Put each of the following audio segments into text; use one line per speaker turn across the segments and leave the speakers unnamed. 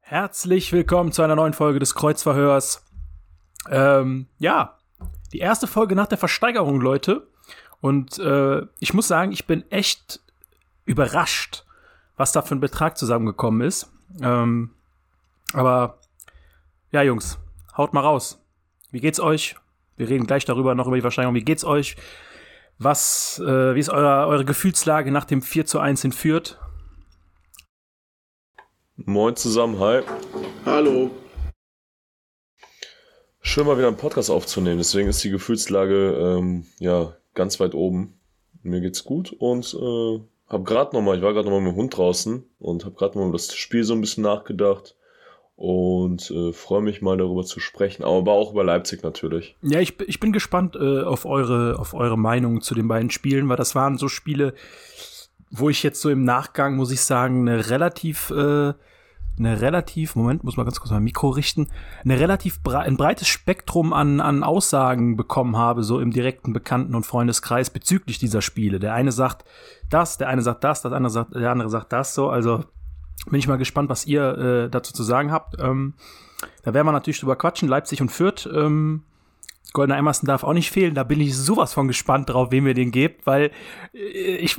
Herzlich willkommen zu einer neuen Folge des Kreuzverhörs. Ähm, ja, die erste Folge nach der Versteigerung, Leute. Und äh, ich muss sagen, ich bin echt überrascht, was da für ein Betrag zusammengekommen ist. Ähm, aber ja, Jungs, haut mal raus. Wie geht's euch? Wir reden gleich darüber noch über die Versteigerung. Wie geht's euch? Was, äh, wie ist euer, eure Gefühlslage nach dem 4 zu 1 in Fürth?
Moin zusammen, hi.
Hallo.
Schön mal wieder einen Podcast aufzunehmen, deswegen ist die Gefühlslage ähm, ja ganz weit oben. Mir geht's gut und äh, hab gerade noch mal, ich war gerade noch mal mit dem Hund draußen und hab gerade noch mal über das Spiel so ein bisschen nachgedacht und äh, freue mich mal darüber zu sprechen, aber auch über Leipzig natürlich.
Ja, ich, ich bin gespannt äh, auf, eure, auf eure Meinung zu den beiden Spielen, weil das waren so Spiele, wo ich jetzt so im Nachgang, muss ich sagen, eine relativ, äh, eine relativ, Moment, muss mal ganz kurz mein Mikro richten, eine relativ bre ein breites Spektrum an, an Aussagen bekommen habe, so im direkten Bekannten- und Freundeskreis bezüglich dieser Spiele. Der eine sagt das, der eine sagt das, das andere sagt, der andere sagt das, so, also bin ich mal gespannt, was ihr äh, dazu zu sagen habt. Ähm, da werden wir natürlich drüber quatschen. Leipzig und Fürth. Ähm, Goldener Emerson darf auch nicht fehlen. Da bin ich sowas von gespannt drauf, wem ihr den gebt, weil äh, ich,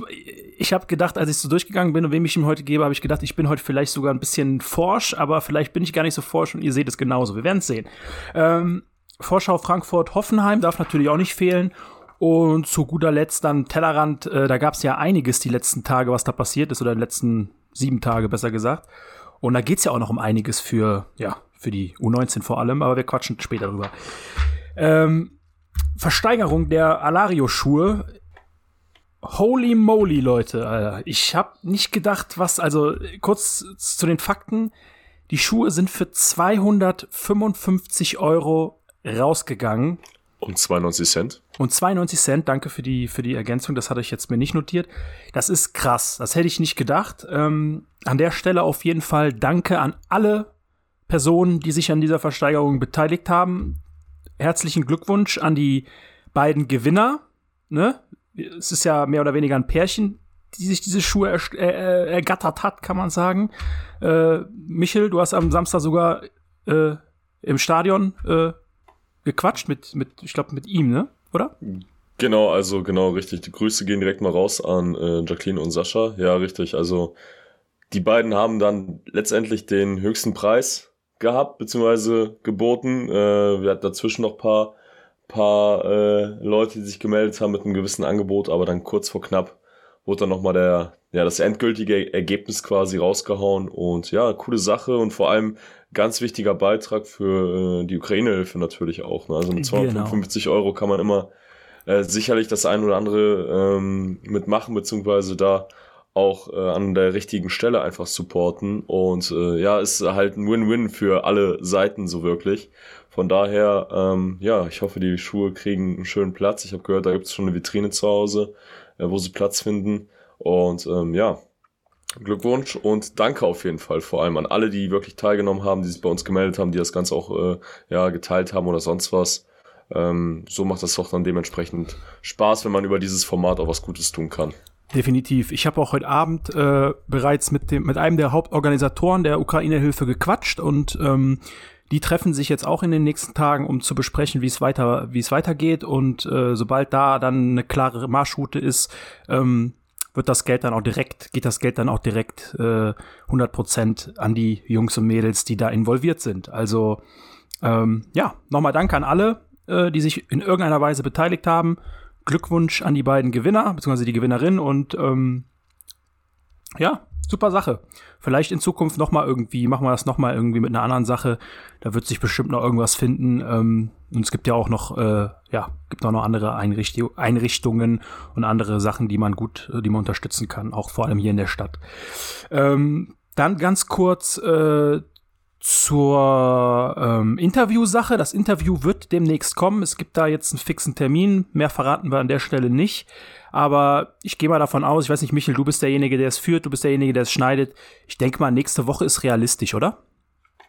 ich habe gedacht, als ich so durchgegangen bin und wem ich ihm heute gebe, habe ich gedacht, ich bin heute vielleicht sogar ein bisschen forsch, aber vielleicht bin ich gar nicht so forsch und ihr seht es genauso. Wir werden es sehen. Ähm, Vorschau Frankfurt Hoffenheim darf natürlich auch nicht fehlen. Und zu guter Letzt dann Tellerrand, äh, da gab es ja einiges die letzten Tage, was da passiert ist, oder die letzten sieben Tage besser gesagt. Und da geht's ja auch noch um einiges für, ja, für die U19 vor allem, aber wir quatschen später drüber. Ähm, Versteigerung der Alario-Schuhe. Holy moly, Leute. Alter. Ich habe nicht gedacht, was, also kurz zu den Fakten. Die Schuhe sind für 255 Euro rausgegangen.
Und 92 Cent.
Und 92 Cent, danke für die, für die Ergänzung, das hatte ich jetzt mir nicht notiert. Das ist krass, das hätte ich nicht gedacht. Ähm, an der Stelle auf jeden Fall danke an alle Personen, die sich an dieser Versteigerung beteiligt haben. Herzlichen Glückwunsch an die beiden Gewinner. Ne? Es ist ja mehr oder weniger ein Pärchen, die sich diese Schuhe er, äh, ergattert hat, kann man sagen. Äh, Michel, du hast am Samstag sogar äh, im Stadion äh, gequatscht mit, mit ich glaube, mit ihm, ne? Oder?
Genau, also genau, richtig. Die Grüße gehen direkt mal raus an äh, Jacqueline und Sascha. Ja, richtig. Also die beiden haben dann letztendlich den höchsten Preis gehabt, beziehungsweise geboten. Äh, wir hatten dazwischen noch paar, paar äh, Leute, die sich gemeldet haben mit einem gewissen Angebot, aber dann kurz vor knapp wurde dann nochmal der, ja, das endgültige Ergebnis quasi rausgehauen und ja, coole Sache und vor allem ganz wichtiger Beitrag für äh, die Ukraine-Hilfe natürlich auch. Ne? Also mit 255 genau. Euro kann man immer äh, sicherlich das ein oder andere ähm, mitmachen, beziehungsweise da auch äh, an der richtigen Stelle einfach supporten. Und äh, ja, ist halt ein Win-Win für alle Seiten so wirklich. Von daher, ähm, ja, ich hoffe, die Schuhe kriegen einen schönen Platz. Ich habe gehört, da gibt es schon eine Vitrine zu Hause, äh, wo sie Platz finden. Und ähm, ja, Glückwunsch und danke auf jeden Fall vor allem an alle, die wirklich teilgenommen haben, die sich bei uns gemeldet haben, die das Ganze auch äh, ja, geteilt haben oder sonst was. Ähm, so macht das doch dann dementsprechend Spaß, wenn man über dieses Format auch was Gutes tun kann.
Definitiv. Ich habe auch heute Abend äh, bereits mit dem mit einem der Hauptorganisatoren der Ukraine-Hilfe gequatscht und ähm, die treffen sich jetzt auch in den nächsten Tagen, um zu besprechen, wie es weiter wie es weitergeht und äh, sobald da dann eine klare Marschroute ist, ähm, wird das Geld dann auch direkt, geht das Geld dann auch direkt äh, 100% an die Jungs und Mädels, die da involviert sind. Also ähm, ja, nochmal Danke an alle, äh, die sich in irgendeiner Weise beteiligt haben. Glückwunsch an die beiden Gewinner, beziehungsweise die Gewinnerin und ähm, ja, super Sache. Vielleicht in Zukunft noch mal irgendwie, machen wir das noch mal irgendwie mit einer anderen Sache. Da wird sich bestimmt noch irgendwas finden. Ähm, und es gibt ja auch noch, äh, ja, gibt auch noch andere Einrichtung, Einrichtungen und andere Sachen, die man gut, die man unterstützen kann, auch vor allem hier in der Stadt. Ähm, dann ganz kurz äh, zur ähm, Interviewsache. Das Interview wird demnächst kommen. Es gibt da jetzt einen fixen Termin. Mehr verraten wir an der Stelle nicht. Aber ich gehe mal davon aus, ich weiß nicht, Michel, du bist derjenige, der es führt, du bist derjenige, der es schneidet. Ich denke mal, nächste Woche ist realistisch, oder?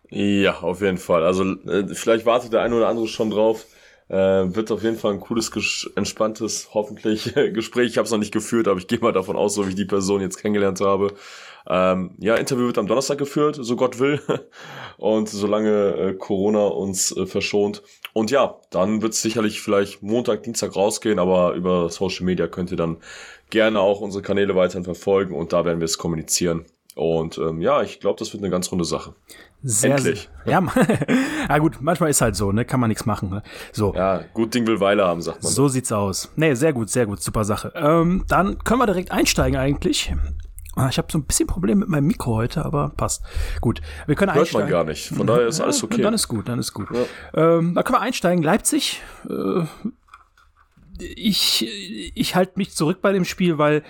Ja, auf jeden Fall. Also äh, vielleicht wartet der eine oder andere schon drauf. Äh, wird auf jeden Fall ein cooles, entspanntes, hoffentlich Gespräch. Ich habe es noch nicht geführt, aber ich gehe mal davon aus, so wie ich die Person jetzt kennengelernt habe. Ähm, ja, Interview wird am Donnerstag geführt, so Gott will. Und solange äh, Corona uns äh, verschont. Und ja, dann wird es sicherlich vielleicht Montag, Dienstag rausgehen, aber über Social Media könnt ihr dann gerne auch unsere Kanäle weiterhin verfolgen und da werden wir es kommunizieren. Und ähm, ja, ich glaube, das wird eine ganz runde Sache.
Sehr, Endlich. Ja, ja, gut, manchmal ist halt so, ne? Kann man nichts machen. Ne? So.
Ja, gut Ding will Weile haben, sagt man.
So sieht's aus. Nee, sehr gut, sehr gut, super Sache. Ähm, dann können wir direkt einsteigen eigentlich. Ah, ich habe so ein bisschen Probleme mit meinem Mikro heute, aber passt. Gut, wir können
Hört
einsteigen.
man gar nicht. Von daher ist alles okay.
Dann ist gut, dann ist gut. Ja. Ähm, da können wir einsteigen. Leipzig. Äh, ich ich halte mich zurück bei dem Spiel, weil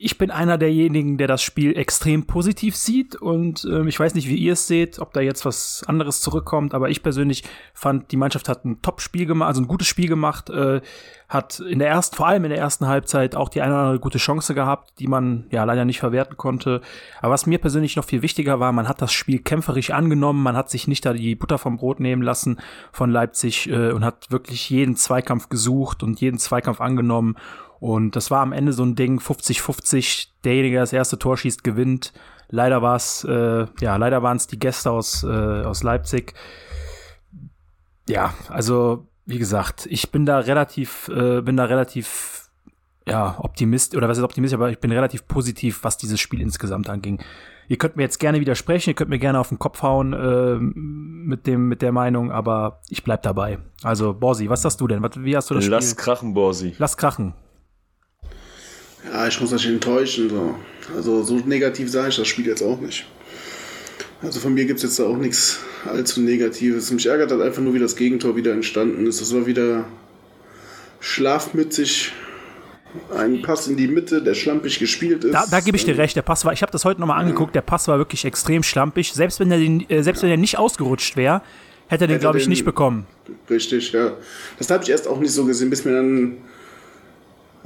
ich bin einer derjenigen, der das Spiel extrem positiv sieht und äh, ich weiß nicht, wie ihr es seht, ob da jetzt was anderes zurückkommt, aber ich persönlich fand, die Mannschaft hat ein Top-Spiel gemacht, also ein gutes Spiel gemacht, äh, hat in der ersten, vor allem in der ersten Halbzeit auch die eine oder andere gute Chance gehabt, die man ja leider nicht verwerten konnte. Aber was mir persönlich noch viel wichtiger war, man hat das Spiel kämpferisch angenommen, man hat sich nicht da die Butter vom Brot nehmen lassen von Leipzig äh, und hat wirklich jeden Zweikampf gesucht und jeden Zweikampf angenommen und das war am Ende so ein Ding, 50-50, derjenige, der das erste Tor schießt, gewinnt. Leider war es, äh, ja, leider waren es die Gäste aus, äh, aus Leipzig. Ja, also, wie gesagt, ich bin da relativ, äh, bin da relativ, ja, Optimist, oder was ist Optimist, aber ich bin relativ positiv, was dieses Spiel insgesamt anging. Ihr könnt mir jetzt gerne widersprechen, ihr könnt mir gerne auf den Kopf hauen äh, mit dem mit der Meinung, aber ich bleib dabei. Also Borsi, was sagst du denn? wie hast du das
Lass Spiel? krachen, Borsi.
Lass krachen.
Ja, ich muss natürlich enttäuschen. So. Also so negativ sah ich das Spiel jetzt auch nicht. Also von mir gibt es jetzt da auch nichts allzu Negatives. Mich ärgert halt einfach nur, wie das Gegentor wieder entstanden ist. Das war wieder schlafmützig. Ein Pass in die Mitte, der schlampig gespielt ist.
Da, da gebe ich dir recht. Der Pass war, ich habe das heute nochmal angeguckt, der Pass war wirklich extrem schlampig. Selbst wenn er, den, äh, selbst wenn er nicht ausgerutscht wäre, hätte er den, glaube ich, den, nicht bekommen.
Richtig, ja. Das habe ich erst auch nicht so gesehen, bis mir dann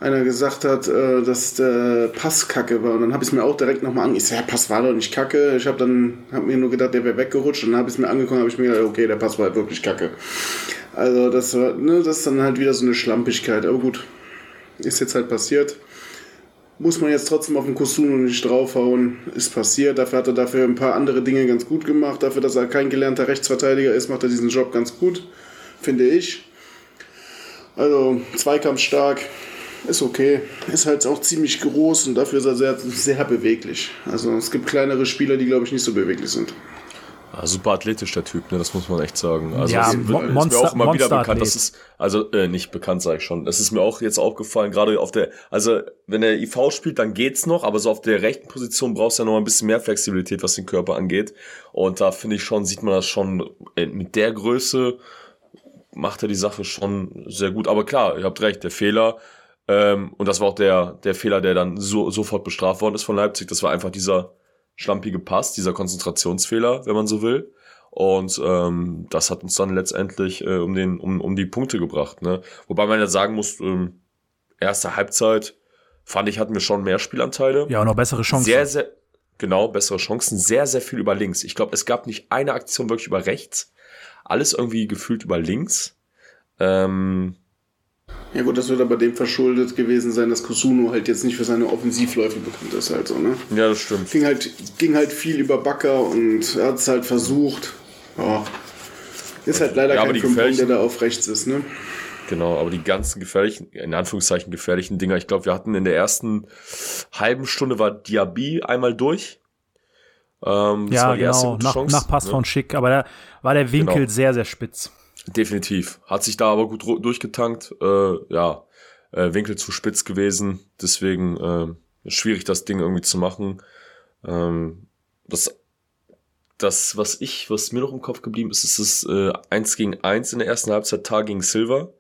einer gesagt hat, äh, dass der Pass kacke war. Und dann habe ich es mir auch direkt nochmal angeguckt. Ich sag, ja, Pass war doch nicht kacke. Ich habe dann hab mir nur gedacht, der wäre weggerutscht. Und dann habe ich es mir angeguckt habe ich mir gedacht, okay, der Pass war halt wirklich kacke. Also das war, ne, das ist dann halt wieder so eine Schlampigkeit. Aber gut, ist jetzt halt passiert. Muss man jetzt trotzdem auf den Kosuno nicht draufhauen. Ist passiert. Dafür hat er dafür ein paar andere Dinge ganz gut gemacht. Dafür, dass er kein gelernter Rechtsverteidiger ist, macht er diesen Job ganz gut. Finde ich. Also Zweikampf stark ist okay. Ist halt auch ziemlich groß und dafür ist er sehr, sehr beweglich. Also es gibt kleinere Spieler, die glaube ich nicht so beweglich sind.
Ja, super athletisch der Typ, ne? das muss man echt sagen. Also
ja,
es,
ist, Monster,
ist mir auch immer wieder bekannt, das ist, also äh, nicht bekannt, sage ich schon. Es ist mir auch jetzt aufgefallen, gerade auf der, also wenn er IV spielt, dann geht's noch, aber so auf der rechten Position brauchst du ja noch ein bisschen mehr Flexibilität, was den Körper angeht. Und da finde ich schon, sieht man das schon äh, mit der Größe macht er die Sache schon sehr gut. Aber klar, ihr habt recht, der Fehler ähm, und das war auch der, der Fehler, der dann so, sofort bestraft worden ist von Leipzig. Das war einfach dieser schlampige Pass, dieser Konzentrationsfehler, wenn man so will. Und ähm, das hat uns dann letztendlich äh, um, den, um, um die Punkte gebracht. Ne? Wobei man ja sagen muss, ähm, erste Halbzeit fand ich, hatten wir schon mehr Spielanteile.
Ja, und noch bessere Chancen.
Sehr, sehr, genau, bessere Chancen. Sehr, sehr viel über links. Ich glaube, es gab nicht eine Aktion wirklich über rechts. Alles irgendwie gefühlt über links. Ähm,
ja gut, das wird aber dem verschuldet gewesen sein, dass Kusuno halt jetzt nicht für seine Offensivläufe bekannt ist halt so, ne?
Ja, das stimmt.
Ging halt, ging halt viel über Backer und er hat es halt versucht. Ja. Ist halt leider ja, kein Fünfpunkt, der da auf rechts ist, ne?
Genau, aber die ganzen gefährlichen, in Anführungszeichen gefährlichen Dinger, ich glaube, wir hatten in der ersten halben Stunde war Diaby einmal durch.
Ähm, ja, genau, nach, Chance, nach Pass ne? von Schick, aber da war der Winkel genau. sehr, sehr spitz.
Definitiv. Hat sich da aber gut durchgetankt. Äh, ja, äh, Winkel zu spitz gewesen. Deswegen äh, schwierig, das Ding irgendwie zu machen. Ähm, das, das, was ich, was mir noch im Kopf geblieben ist, ist das äh, 1 gegen 1 in der ersten Halbzeit Tar gegen Silver.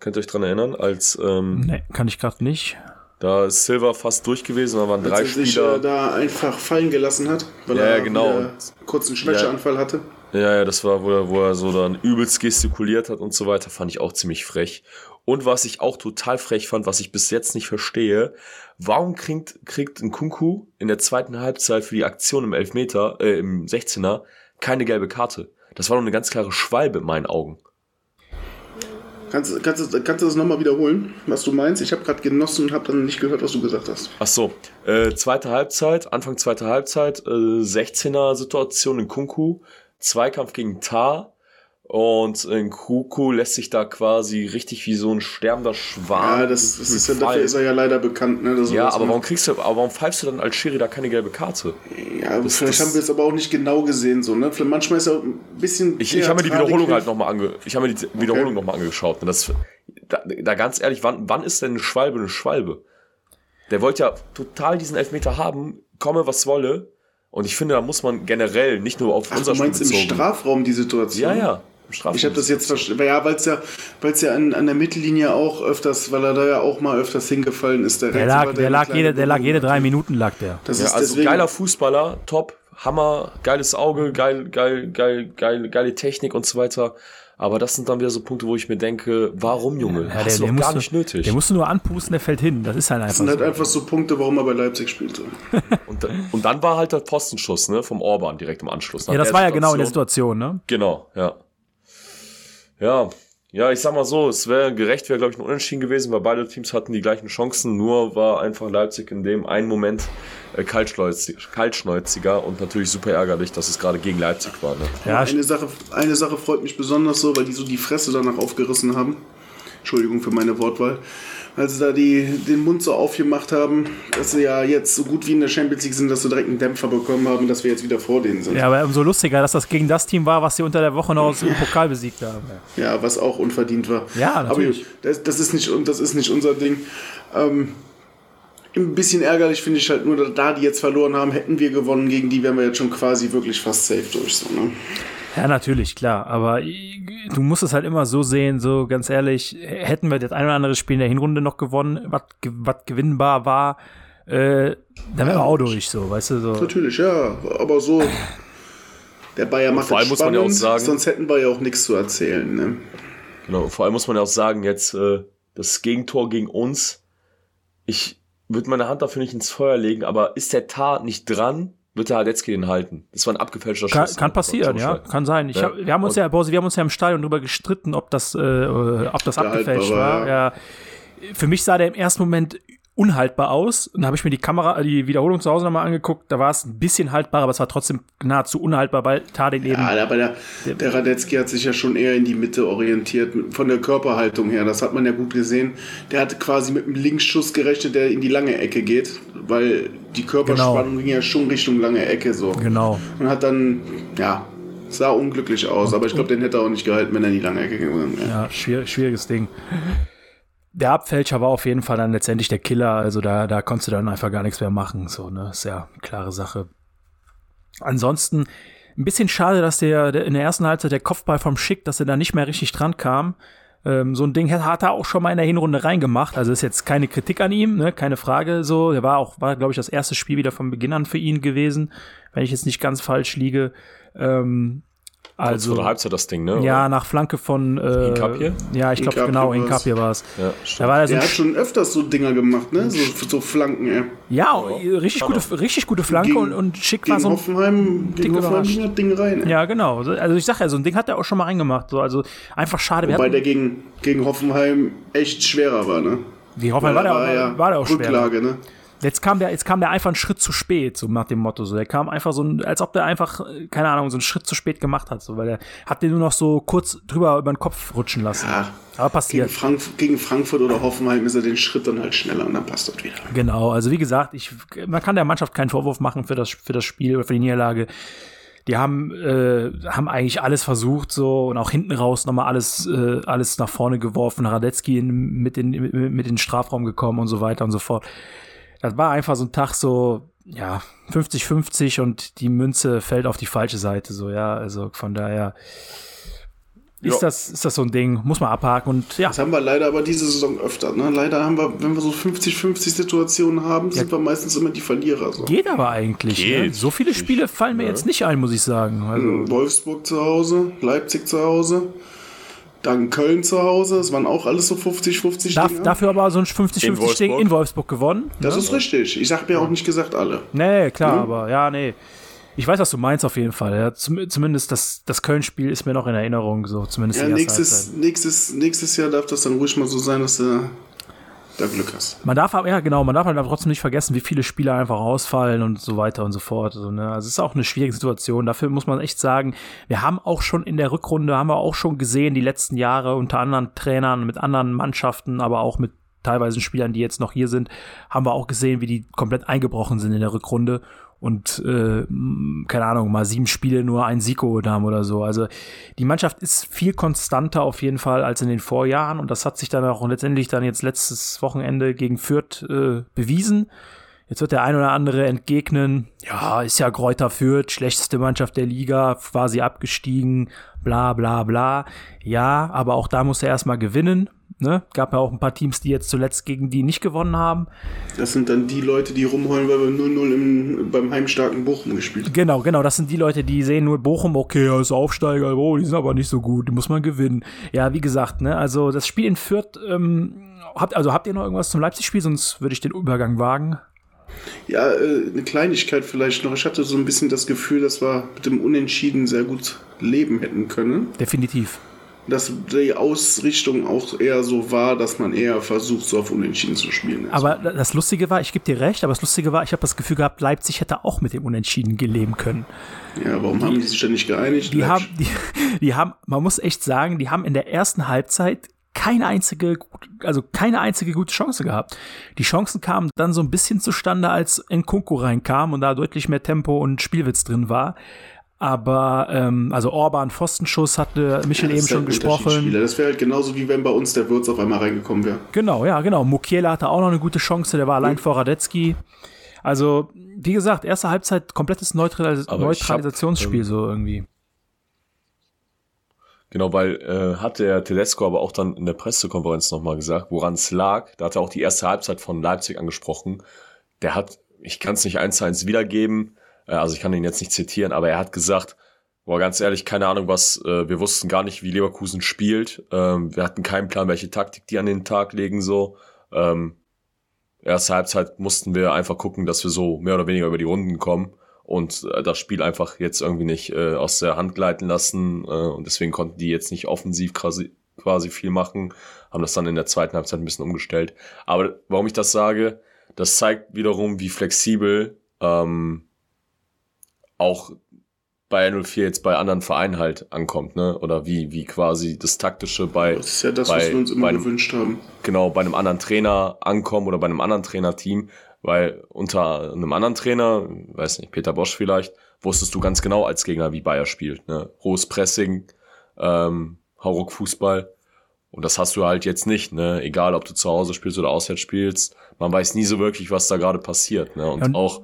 Könnt ihr euch dran erinnern? Als ähm,
Nee, kann ich gerade nicht.
da ist Silver fast durch gewesen, da waren drei
Als er sich
Spieler.
äh, da einfach fallen gelassen hat, weil
Ja,
er
ja, genau.
wieder kurz einen Schwächeanfall hatte.
Ja, ja, das war, wo er, wo er so dann übelst gestikuliert hat und so weiter, fand ich auch ziemlich frech. Und was ich auch total frech fand, was ich bis jetzt nicht verstehe, warum kriegt, kriegt ein Kunku in der zweiten Halbzeit für die Aktion im Elfmeter, äh, im 16er, keine gelbe Karte? Das war doch eine ganz klare Schwalbe in meinen Augen.
Kannst, du- kannst, kannst du das nochmal wiederholen, was du meinst? Ich habe gerade genossen und habe dann nicht gehört, was du gesagt hast.
Ach so, äh, zweite Halbzeit, Anfang zweite Halbzeit, äh, 16er Situation in Kunku, Zweikampf gegen Tar und in Kunku lässt sich da quasi richtig wie so ein sterbender Schwan.
Ja, das, das ist ja, dafür ist er ja leider bekannt. Ne,
Ja, aber warum kriegst du, aber warum pfeifst du dann als Schiri da keine gelbe Karte?
Ja,
das-
vielleicht
das-
haben wir es aber auch nicht genau gesehen. So, ne? Vielleicht Manchmal ist er ein bisschen.
Ich, ich habe mir die Wiederholung halt nochmal ange, ich habe mir die Wiederholung noch mal angeschaut. Und das, da, da ganz ehrlich, wann, wann ist denn eine Schwalbe eine Schwalbe? Der wollte ja total diesen Elfmeter haben, komme was wolle. Und ich finde, da muss man generell nicht nur auf
Ach,
unser
du meinst im
Spiel bezogen.
Strafraum die Situation?
Ja, ja. Im Strafraum.
Ich habe das jetzt verstanden. Ja, weil es ja, weil's ja an, an der Mittellinie auch öfters, weil er da ja auch mal öfters hingefallen ist.
Der
Rechts
lag, der
eine
lag, jede, der lag jede drei Minuten lag der.
Das
Ja,
ist
also
deswegen,
geiler Fußballer, top, Hammer, geiles Auge, geil, geil, geil, geil, geile Technik und so weiter. Aber das sind dann wieder so Punkte, wo ich mir denke, warum, Junge?
Ja,
Hast du doch gar nicht
du,
nötig.
Der musst du nur anpusten, der fällt hin. Das ist halt
das
einfach
sind halt
so.
einfach so Punkte, warum er bei Leipzig spielte.
Und, und dann war halt der Postenschuss, ne, vom Orban direkt im Anschluss. Nach
Ja, das
der
war ja genau in der
Situation.
Situation, ne?
Genau, ja. Ja, ja, ich sag mal so, es wäre gerecht, wäre glaube ich ein Unentschieden gewesen, weil beide Teams hatten die gleichen Chancen, nur war einfach Leipzig in dem einen Moment äh, kaltschneuzig, kaltschneuziger und natürlich super ärgerlich, dass es gerade gegen Leipzig war. Ne?
Ja,
eine, Sache, eine Sache freut mich besonders so, weil die so die Fresse danach aufgerissen haben. Entschuldigung für meine Wortwahl. Weil sie da die, den Mund so aufgemacht haben, dass sie ja jetzt so gut wie in der Champions League sind, dass sie direkt einen Dämpfer bekommen haben, dass wir jetzt wieder vor denen sind.
ja, aber umso lustiger, dass das gegen das Team war, was sie unter der Woche noch im Pokal besiegt haben.
Ja, was auch unverdient war.
Ja, natürlich.
Aber das, das, ist nicht, das ist nicht unser Ding. Ähm, ein bisschen ärgerlich finde ich halt nur, da die jetzt verloren haben, hätten wir gewonnen, gegen die wären wir jetzt schon quasi wirklich fast safe durch. So, ne?
Ja, natürlich, klar. Aber du musst es halt immer so sehen, so ganz ehrlich, hätten wir das ein oder andere Spiel in der Hinrunde noch gewonnen, was was gewinnbar war, äh, dann wären wir auch durch, so, weißt du, so.
Natürlich, ja, aber so. Der Bayer macht
vor allem
es
muss man ja auch
spannend,
sagen-
sonst hätten wir ja auch nichts zu erzählen. Ne?
Genau, vor allem muss man ja auch sagen, jetzt äh, das Gegentor gegen uns, ich würde meine Hand dafür nicht ins Feuer legen, aber ist der Tar nicht dran, wird der Hadetzky den halten. Das war ein abgefälschter
Kann,
Schuss.
kann
ne?
passieren, ja, kann sein.
Ja.
hab, wir haben uns ja, Borsi, wir haben uns ja im Stadion drüber gestritten, ob das, äh, ob das
Der
abgefälscht
war,
war. Ja. Für mich sah der im ersten Moment unhaltbar aus. Und da habe ich mir die Kamera, die Wiederholung zu Hause nochmal angeguckt. Da war es ein bisschen haltbar, aber es war trotzdem nahezu unhaltbar, weil Tadin eben.
Ja, aber der, der Radetzky hat sich ja schon eher in die Mitte orientiert, von der Körperhaltung her. Das hat man ja gut gesehen. Der hat quasi mit einem Linksschuss gerechnet, der in die lange Ecke geht, weil die Körperspannung ging ja schon Richtung lange Ecke so.
Genau.
Und hat dann, ja, sah unglücklich aus, aber ich glaube, den hätte er auch nicht gehalten, wenn er in die lange Ecke gegangen wäre.
Ja, schwierig, schwieriges Ding. Der Abfälscher war auf jeden Fall dann letztendlich der Killer, also da, da konntest du dann einfach gar nichts mehr machen, so, ne, ist ja klare Sache. Ansonsten, ein bisschen schade, dass der, der in der ersten Halbzeit der Kopfball vom Schick, dass er da nicht mehr richtig dran kam. Ähm, so ein Ding hat er auch schon mal in der Hinrunde reingemacht, also ist jetzt keine Kritik an ihm, ne, keine Frage, so, der war auch, war, glaube ich, das erste Spiel wieder von Beginn an für ihn gewesen, wenn ich jetzt nicht ganz falsch liege. Ähm,
Also,
also,
vor der Halbzeit das Ding, ne?
ja, nach Flanke von äh,
Inkapie?
Ja, ich glaube genau,
war's.
Inkapie war es.
Ja,
Da war er so
Der
ein
hat schon öfters so Dinger gemacht, ne? So, so Flanken, ey.
ja, richtig gute, richtig gute Flanke
Gegen-
und, und Schick war so ein,
Hoffenheim,
dick
gegen Hoffenheim ging das Ding rein. ey.
Ja, genau. Also ich sag ja, so ein Ding hat er auch schon mal reingemacht. So, also einfach schade.
Wobei
hatten,
der gegen, gegen Hoffenheim echt schwerer war, ne?
die Hoffenheim war, der,
war ja
war der auch schwer.
Rücklage, ne?
Jetzt kam der, jetzt kam der einfach einen Schritt zu spät, so nach dem Motto. So, der kam einfach so, ein, als ob der einfach, äh, keine Ahnung, so einen Schritt zu spät gemacht hat. So, weil er hat den nur noch so kurz drüber über den Kopf rutschen lassen.
Ja.
Aber
Gegen,
passiert.
Frank gegen Frankfurt oder Hoffenheim ist er den Schritt dann halt schneller und dann passt das wieder.
Genau, also wie gesagt, ich, man kann der Mannschaft keinen Vorwurf machen für das, für das Spiel oder für die Niederlage. Die haben, äh, haben eigentlich alles versucht so und auch hinten raus nochmal alles, äh, alles nach vorne geworfen. Radetzky mit, mit, mit in den Strafraum gekommen und so weiter und so fort. Das war einfach so ein Tag so, ja, 50-50 und die Münze fällt auf die falsche Seite, so, ja. Also von daher ist,
Ja.
das, ist das so ein Ding, muss man abhaken und ja.
Das haben wir leider aber diese Saison öfter. Ne? Leider haben wir, wenn wir so 50-50 Situationen haben, sind wir meistens immer die Verlierer. So.
Geht aber eigentlich. Ne?
Geht.
So viele Spiele fallen mir jetzt nicht ein, muss ich sagen. Also,
Wolfsburg zu Hause, Leipzig zu Hause, dann Köln zu Hause. Das waren auch alles so 50-50
darf, dafür aber so ein 50-50 Ding
Wolfsburg.
in Wolfsburg gewonnen.
Das
ne?
ist richtig. Ich sag mir auch nicht gesagt alle.
Nee, klar,
Mhm.
aber ja, nee. Ich weiß, was du meinst auf jeden Fall. Ja. Zum, zumindest das, das Köln-Spiel ist mir noch in Erinnerung, so zumindest
Ja, nächstes, nächstes, nächstes Jahr darf das dann ruhig mal so sein, dass du da Glück hast.
Man darf aber, ja genau, man darf halt aber trotzdem nicht vergessen, wie viele Spieler einfach ausfallen und so weiter und so fort. Also, ne? also es ist auch eine schwierige Situation. Dafür muss man echt sagen, wir haben auch schon in der Rückrunde, haben wir auch schon gesehen, die letzten Jahre unter anderen Trainern, mit anderen Mannschaften, aber auch mit teilweise Spielern, die jetzt noch hier sind, haben wir auch gesehen, wie die komplett eingebrochen sind in der Rückrunde und äh, keine Ahnung, mal sieben Spiele nur ein Sieg geholt haben oder so. Also die Mannschaft ist viel konstanter auf jeden Fall als in den Vorjahren und das hat sich dann auch letztendlich dann jetzt letztes Wochenende gegen Fürth äh, bewiesen. Jetzt wird der ein oder andere entgegnen, ja, ist ja Kräuter Fürth, schlechteste Mannschaft der Liga, quasi abgestiegen, bla bla bla. Ja, aber auch da muss er erstmal gewinnen. Ne? Gab ja auch ein paar Teams, die jetzt zuletzt gegen die nicht gewonnen haben.
Das sind dann die Leute, die rumheulen, weil wir 0-0 im- beim heimstarken Bochum gespielt haben.
Genau, genau, das sind die Leute, die sehen nur Bochum, okay, er ist Aufsteiger, oh, die sind aber nicht so gut, die muss man gewinnen. Ja, wie gesagt, ne, also das Spiel in Fürth, ähm, habt, also habt ihr noch irgendwas zum Leipzig-Spiel, sonst würde ich den Übergang wagen.
Ja, äh, eine Kleinigkeit vielleicht noch. Ich hatte so ein bisschen das Gefühl, dass wir mit dem Unentschieden sehr gut leben hätten können.
Definitiv.
Dass die Ausrichtung auch eher so war, dass man eher versucht, so auf Unentschieden zu spielen.
Aber das Lustige war, ich gebe dir recht, aber das Lustige war, ich habe das Gefühl gehabt, Leipzig hätte auch mit dem Unentschieden leben können.
ja, warum haben die sich denn nicht geeinigt?
Die haben, die, die haben, man muss echt sagen, die haben in der ersten Halbzeit keine einzige, also keine einzige gute Chance gehabt. Die Chancen kamen dann so ein bisschen zustande, als Nkunku reinkam und da deutlich mehr Tempo und Spielwitz drin war. Aber, ähm, also Orban Pfostenschuss hatte Michel
Das
eben schon
halt
gesprochen.
Das wäre halt genauso wie wenn bei uns der Würz auf einmal reingekommen wäre.
Genau, ja, genau. Mukiela hatte auch noch eine gute Chance, der war allein vor Radetzky. Also, wie gesagt, erste Halbzeit komplettes Neutralis
Aber ich hab,
Neutralisationsspiel
ähm,
so irgendwie.
Genau, weil äh, hat der Tedesco aber auch dann in der Pressekonferenz nochmal gesagt, woran es lag. Da hat er auch die erste Halbzeit von Leipzig angesprochen. Der hat, ich kann es nicht eins zu eins wiedergeben, äh, also ich kann ihn jetzt nicht zitieren, aber er hat gesagt, boah, ganz ehrlich, keine Ahnung, was, äh, wir wussten gar nicht, wie Leverkusen spielt. Ähm, wir hatten keinen Plan, welche Taktik die an den Tag legen, so. Ähm, erste Halbzeit mussten wir einfach gucken, dass wir so mehr oder weniger über die Runden kommen und äh, das Spiel einfach jetzt irgendwie nicht äh, aus der Hand gleiten lassen äh, und deswegen konnten die jetzt nicht offensiv quasi, quasi viel machen, haben das dann in der zweiten Halbzeit ein bisschen umgestellt. Aber warum ich das sage, das zeigt wiederum, wie flexibel ähm, auch bei 04 jetzt bei anderen Vereinen halt ankommt, ne? Oder wie, wie quasi das Taktische bei,
Das ist ja das,
bei,
was wir uns immer
einem-
gewünscht haben.
genau bei einem anderen Trainer ankommen oder bei einem anderen Trainerteam, weil unter einem anderen Trainer, weiß nicht, Peter Bosch vielleicht, wusstest du ganz genau als Gegner, wie Bayer spielt. Ne? Hohes Pressing, ähm, Hauruck Fußball. Und das hast du halt jetzt nicht, ne? Egal, ob du zu Hause spielst oder auswärts spielst. Man weiß nie so wirklich, was da gerade passiert. Ne? Und,
Ja, und-
auch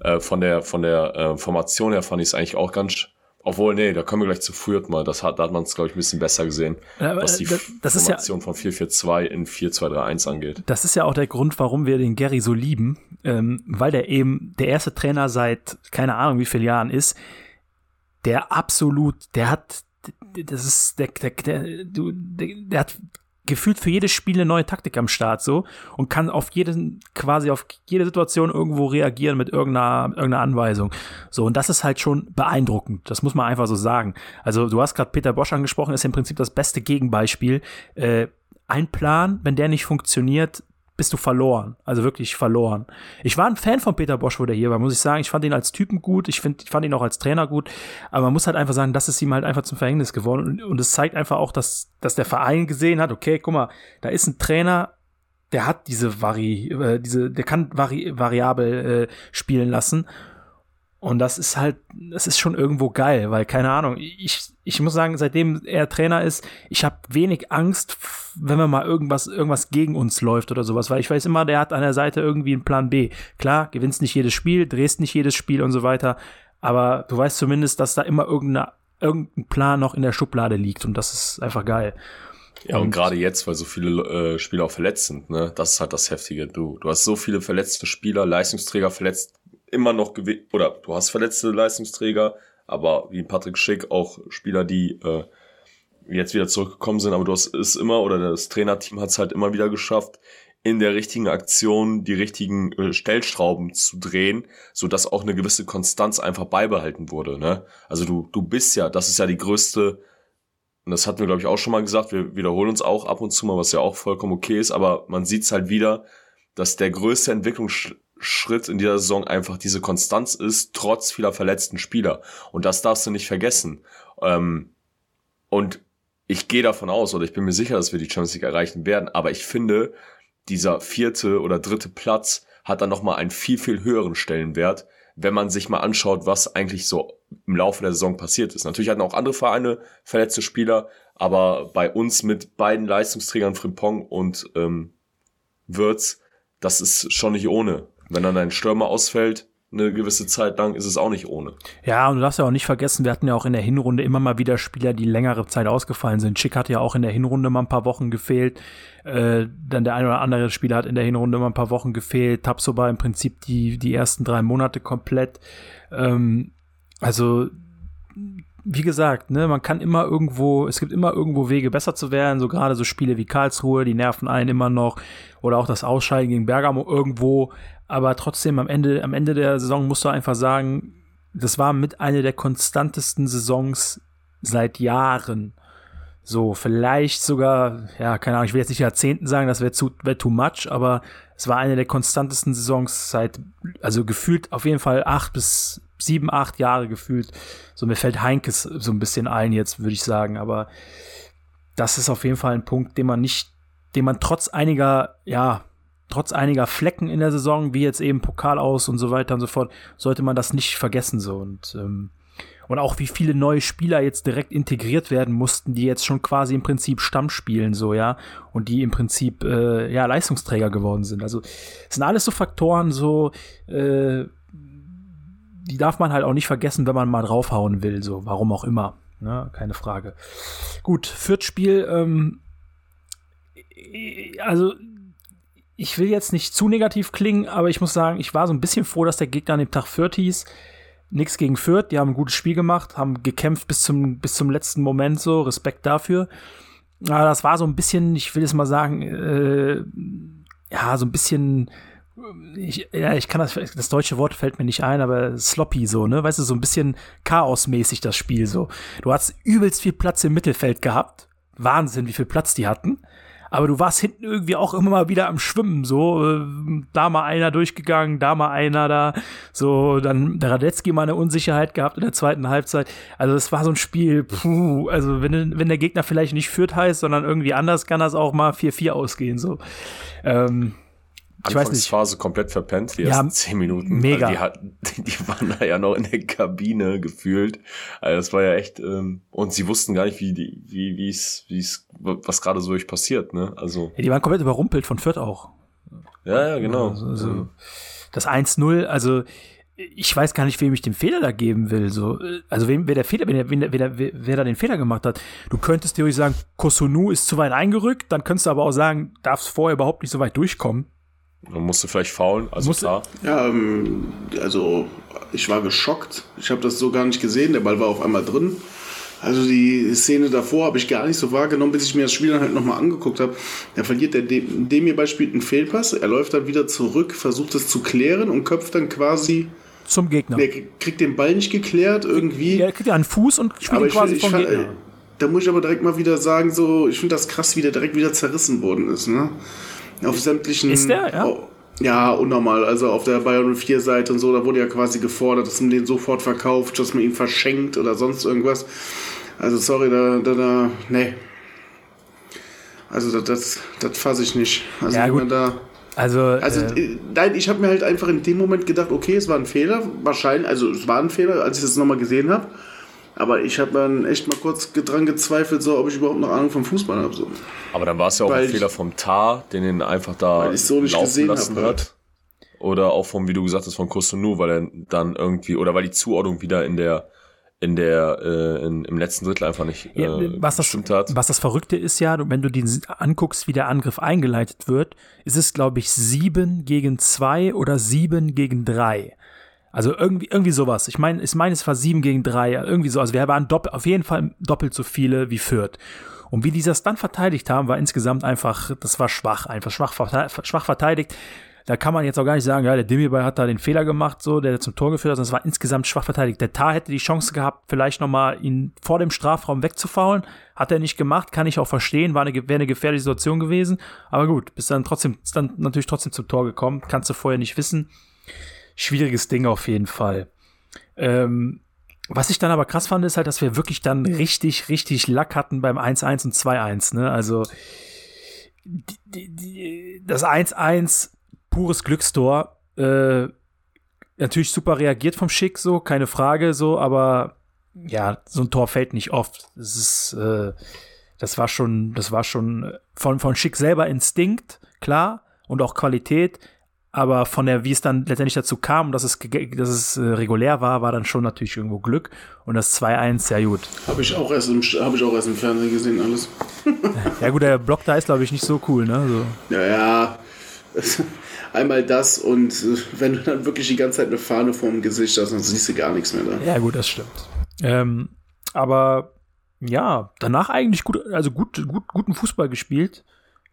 äh, von der von der äh, Formation her fand ich es eigentlich auch ganz. Obwohl, nee, da kommen wir gleich zu Fürth mal. Das hat, da hat man es, glaube ich, ein bisschen besser gesehen,
Ja,
was die
äh, das- das ist ja-
Formation von 4-4-2 in 4-2-3-1 angeht.
Das ist ja auch der Grund, warum wir den Gary so lieben, ähm, weil der eben der erste Trainer seit keine Ahnung wie vielen Jahren ist, der absolut, der hat, das ist, der, der, der, du- der, der hat gefühlt für jedes Spiel eine neue Taktik am Start so und kann auf jeden, quasi auf jede Situation irgendwo reagieren mit irgendeiner, irgendeiner Anweisung. So, und das ist halt schon beeindruckend. Das muss man einfach so sagen. Also, du hast gerade Peter Bosch angesprochen, ist im Prinzip das beste Gegenbeispiel. Äh, ein Plan, wenn der nicht funktioniert, bist du verloren. Also wirklich verloren. Ich war ein Fan von Peter Bosch, wo der hier war, muss ich sagen. Ich fand ihn als Typen gut. Ich, find, ich fand ihn auch als Trainer gut. Aber man muss halt einfach sagen, das ist ihm halt einfach zum Verhängnis geworden. Und, es zeigt einfach auch, dass, dass der Verein gesehen hat, okay, guck mal, da ist ein Trainer, der hat diese Vari, äh, diese, der kann vari, variabel äh, spielen lassen. Und das ist halt, das ist schon irgendwo geil, weil keine Ahnung, ich, ich muss sagen, seitdem er Trainer ist, ich habe wenig Angst, wenn wir mal irgendwas, irgendwas gegen uns läuft oder sowas, weil ich weiß immer, der hat an der Seite irgendwie einen Plan B. Klar, gewinnst nicht jedes Spiel, drehst nicht jedes Spiel und so weiter, aber du weißt zumindest, dass da immer irgendeine, irgendein Plan noch in der Schublade liegt und das ist einfach geil.
Ja, und, und gerade jetzt, weil so viele äh, Spieler auch verletzt sind, ne, das ist halt das Heftige. Du, du hast so viele verletzte Spieler, Leistungsträger verletzt, immer noch gewählt, oder du hast verletzte Leistungsträger, aber wie Patrick Schick auch Spieler, die äh, jetzt wieder zurückgekommen sind, aber du hast es immer, oder das Trainerteam hat es halt immer wieder geschafft, in der richtigen Aktion die richtigen äh, Stellschrauben zu drehen, so dass auch eine gewisse Konstanz einfach beibehalten wurde. Ne? Also du, du bist ja, das ist ja die größte, und das hatten wir, glaube ich, auch schon mal gesagt, wir wiederholen uns auch ab und zu mal, was ja auch vollkommen okay ist, aber man sieht es halt wieder, dass der größte Entwicklungs Schritt in dieser Saison einfach diese Konstanz ist, trotz vieler verletzten Spieler. Und das darfst du nicht vergessen. Ähm, und ich gehe davon aus, oder ich bin mir sicher, dass wir die Champions League erreichen werden, aber ich finde, dieser vierte oder dritte Platz hat dann nochmal einen viel, viel höheren Stellenwert, wenn man sich mal anschaut, was eigentlich so im Laufe der Saison passiert ist. Natürlich hatten auch andere Vereine verletzte Spieler, aber bei uns mit beiden Leistungsträgern Frimpong und ähm, Würz, das ist schon nicht ohne. Wenn dann ein Stürmer ausfällt, eine gewisse Zeit lang, ist es auch nicht ohne.
Ja, und du darfst ja auch nicht vergessen, wir hatten ja auch in der Hinrunde immer mal wieder Spieler, die längere Zeit ausgefallen sind. Schick hat ja auch in der Hinrunde mal ein paar Wochen gefehlt. Äh, dann der ein oder andere Spieler hat in der Hinrunde mal ein paar Wochen gefehlt. Tapsoba im Prinzip die, die ersten drei Monate komplett. Ähm, also wie gesagt, ne, man kann immer irgendwo, es gibt immer irgendwo Wege, besser zu werden. So gerade so Spiele wie Karlsruhe, die nerven einen immer noch. Oder auch das Ausscheiden gegen Bergamo irgendwo. Aber trotzdem, am Ende, am Ende der Saison musst du einfach sagen, das war mit einer der konstantesten Saisons seit Jahren. So, vielleicht sogar, ja, keine Ahnung, ich will jetzt nicht Jahrzehnten sagen, das wäre wär too much, aber es war eine der konstantesten Saisons seit, also gefühlt auf jeden Fall acht bis sieben, acht Jahre gefühlt. So, mir fällt Heinkes so ein bisschen ein jetzt, würde ich sagen, aber das ist auf jeden Fall ein Punkt, den man nicht, den man trotz einiger, ja, trotz einiger Flecken in der Saison, wie jetzt eben Pokal aus und so weiter und so fort, sollte man das nicht vergessen so und ähm, und auch wie viele neue Spieler jetzt direkt integriert werden mussten, die jetzt schon quasi im Prinzip Stamm spielen, so, ja, und die im Prinzip, äh, ja, Leistungsträger geworden sind. Also, es sind alles so Faktoren, so, äh, die darf man halt auch nicht vergessen, wenn man mal draufhauen will, so, warum auch immer, ne, keine Frage. Gut, Viertspiel, ähm, also, ich will jetzt nicht zu negativ klingen, aber ich muss sagen, ich war so ein bisschen froh, dass der Gegner an dem Tag Fürth hieß. Nix gegen Fürth, die haben ein gutes Spiel gemacht, haben gekämpft bis zum, bis zum letzten Moment so, Respekt dafür. Aber das war so ein bisschen, ich will es mal sagen, äh, ja, so ein bisschen, ich, ja, ich kann das, das deutsche Wort fällt mir nicht ein, aber sloppy so, ne? Weißt du, so ein bisschen chaosmäßig das Spiel so. Du hast übelst viel Platz im Mittelfeld gehabt. Wahnsinn, wie viel Platz die hatten aber du warst hinten irgendwie auch immer mal wieder am Schwimmen, so, äh, da mal einer durchgegangen, da mal einer da, so, dann der Radetzky mal eine Unsicherheit gehabt in der zweiten Halbzeit. Also es war so ein Spiel, puh, also wenn, wenn der Gegner vielleicht nicht führt heißt, sondern irgendwie anders, kann das auch mal 4-4 ausgehen, so. Ähm,
ich weiß nicht. Phase komplett verpennt, die ja, ersten zehn Minuten.
Mega.
Also die, hat, die waren da ja noch in der Kabine gefühlt. Also das war ja echt, ähm, und sie wussten gar nicht, wie die, wie, wie es, wie es, was gerade so euch passiert, ne? Also.
Ja, die waren komplett überrumpelt von Fürth auch.
Ja, ja, genau.
Also, also das 1-0, also ich weiß gar nicht, wem ich den Fehler da geben will. So, also wem, wer der Fehler, wer, wer, wer, wer, wer da den Fehler gemacht hat. Du könntest theoretisch sagen, Kosunu ist zu weit eingerückt, dann könntest du aber auch sagen, darfst vorher überhaupt nicht so weit durchkommen.
Man musste vielleicht faulen, also musste, klar.
Ja, ähm, also ich war geschockt. Ich habe das so gar nicht gesehen. Der Ball war auf einmal drin. Also die Szene davor habe ich gar nicht so wahrgenommen, bis ich mir das Spiel dann halt nochmal angeguckt habe. Da verliert der dem hierbei spielt einen Fehlpass. Er läuft dann wieder zurück, versucht es zu klären und köpft dann quasi
zum Gegner.
Der kriegt den Ball nicht geklärt irgendwie.
Er kriegt ja einen Fuß und spielt ihn quasi find, vom Gegner.
Da muss ich aber direkt mal wieder sagen, so ich finde das krass, wie der direkt wieder zerrissen worden ist. Ne? Auf sämtlichen.
Ist der, ja? Oh,
ja, unnormal. Also auf der Bayern 04 Seite und so, da wurde ja quasi gefordert, dass man den sofort verkauft, dass man ihn verschenkt oder sonst irgendwas. Also sorry, da, da, da, nee. Also das, das, das fasse ich nicht. Also
ja, gut.
da
Also,
Also,
äh,
äh, nein, ich habe mir halt einfach in dem Moment gedacht, okay, es war ein Fehler, wahrscheinlich, also es war ein Fehler, als ich das nochmal gesehen habe. Aber ich habe dann echt mal kurz dran gezweifelt, so, ob ich überhaupt noch Ahnung vom Fußball habe. So.
Aber dann war es ja auch
Weil
ein Fehler vom Tar, den ihn einfach da
Weil ich so nicht
laufen
gesehen
lassen
hab, halt.
hat. Oder auch vom, wie du gesagt hast, von Kosunu, weil er dann irgendwie, oder weil die Zuordnung wieder in der, in der, äh, in, im letzten Drittel einfach nicht äh,
Ja, was, das,
gestimmt hat.
was das Verrückte ist ja, wenn du den anguckst, wie der Angriff eingeleitet wird, ist es, glaube ich, sieben gegen zwei oder sieben gegen drei. Also irgendwie, irgendwie sowas. Ich meine, ich meine, es war sieben gegen drei, irgendwie so. Also wir waren doppelt, auf jeden Fall doppelt so viele wie Fürth. Und wie die das dann verteidigt haben, war insgesamt einfach, das war schwach, einfach schwach, schwach verteidigt. Da kann man jetzt auch gar nicht sagen, ja, der Demirbay hat da den Fehler gemacht, so, der zum Tor geführt hat, sondern es war insgesamt schwach verteidigt. Der Tar hätte die Chance gehabt, vielleicht nochmal ihn vor dem Strafraum wegzufaulen. Hat er nicht gemacht, kann ich auch verstehen, war eine, wäre eine gefährliche Situation gewesen. Aber gut, bist dann trotzdem, ist dann natürlich trotzdem zum Tor gekommen, kannst du vorher nicht wissen. Schwieriges Ding auf jeden Fall. Ähm, was ich dann aber krass fand, ist halt, dass wir wirklich dann richtig, richtig Lack hatten beim 1-1 und 2-1. Ne? Also die, die, die, das 1-1, pures Glückstor. Äh, natürlich super reagiert vom Schick, so, keine Frage, so, aber ja, so ein Tor fällt nicht oft. Das ist, äh, das war schon, das war schon von, von Schick selber Instinkt, klar, und auch Qualität. Aber von der, wie es dann letztendlich dazu kam, dass es, dass es äh, regulär war, war dann schon natürlich irgendwo Glück. Und das 2-1, ja gut.
Habe ich, auch erst im- hab ich auch erst im Fernsehen gesehen, alles.
Ja gut, der Block da ist, glaube ich, nicht so cool, ne? So.
Ja, ja. Einmal das und äh, wenn du dann wirklich die ganze Zeit eine Fahne vor dem Gesicht hast, dann siehst du gar nichts mehr da.
Ja, gut, das stimmt. Ähm, aber ja, danach eigentlich gut, also gut, gut, guten Fußball gespielt.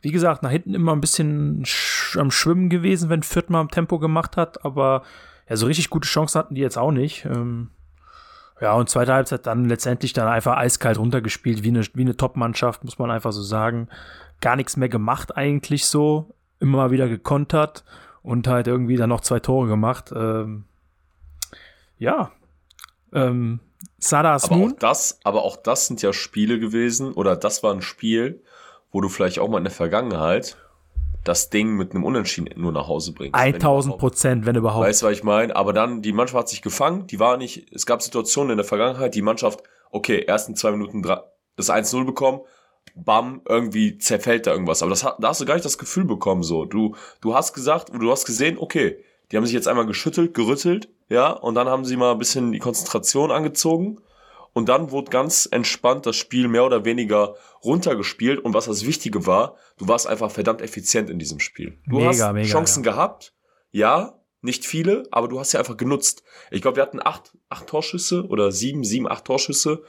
Wie gesagt, nach hinten immer ein bisschen sch am Schwimmen gewesen, wenn Fürth mal Tempo gemacht hat, aber ja, so richtig gute Chancen hatten die jetzt auch nicht. Ähm, ja, und zweite Halbzeit dann letztendlich dann einfach eiskalt runtergespielt, wie eine, wie eine Top-Mannschaft, muss man einfach so sagen. Gar nichts mehr gemacht eigentlich so. Immer mal wieder gekontert und halt irgendwie dann noch zwei Tore gemacht. Ähm, ja. Ähm, Sada
Aber auch das, aber auch das sind ja Spiele gewesen, oder das war ein Spiel, wo du vielleicht auch mal in der Vergangenheit das Ding mit einem Unentschieden nur nach Hause bringst. wenn
1000
überhaupt.
Prozent, wenn überhaupt.
Weißt du, was ich meine? Aber dann, die Mannschaft hat sich gefangen, die war nicht, es gab Situationen in der Vergangenheit, die Mannschaft, okay, ersten zwei Minuten das 1-0 bekommen, bam, irgendwie zerfällt da irgendwas. Aber das, da hast du gar nicht das Gefühl bekommen, so. Du, du hast gesagt, du hast gesehen, okay, die haben sich jetzt einmal geschüttelt, gerüttelt, ja, und dann haben sie mal ein bisschen die Konzentration angezogen. Und dann wurde ganz entspannt das Spiel mehr oder weniger runtergespielt. Und was das Wichtige war, du warst einfach verdammt effizient in diesem Spiel. Du
Mega,
hast
mega,
Chancen
ja.
gehabt, ja, nicht viele, aber du hast ja einfach genutzt. Ich glaube, wir hatten acht, acht Torschüsse oder sieben, sieben, acht Torschüsse.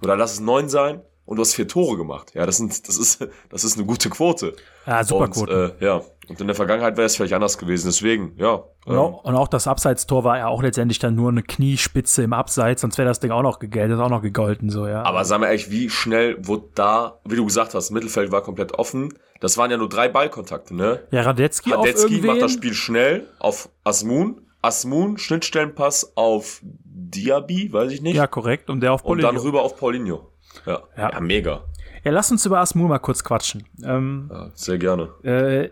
Oder lass es neun sein. Und du hast vier Tore gemacht. Ja, das sind, das ist, das ist eine gute Quote.
ja, super Quote.
Äh, ja. Und in der Vergangenheit wäre es vielleicht anders gewesen. Deswegen, ja.
und,
ähm,
auch, und auch das Abseitstor war ja auch letztendlich dann nur eine Kniespitze im Abseits, sonst wäre das Ding auch noch gegeltet, auch noch gegolten, so, ja.
Aber sag mal ehrlich, wie schnell wurde da, wie du gesagt hast, Mittelfeld war komplett offen. Das waren ja nur drei Ballkontakte, ne?
ja, Radetzky
Radetzky macht das Spiel schnell auf Asmun. Asmun, Schnittstellenpass auf Diaby, weiß ich nicht.
Ja, korrekt. Und der auf
und
Paulinho.
dann rüber auf Paulinho. Ja,
Ja.
ja. mega.
Ja, lass uns über Asmur mal kurz quatschen. Ähm,
Ja, sehr gerne.
äh,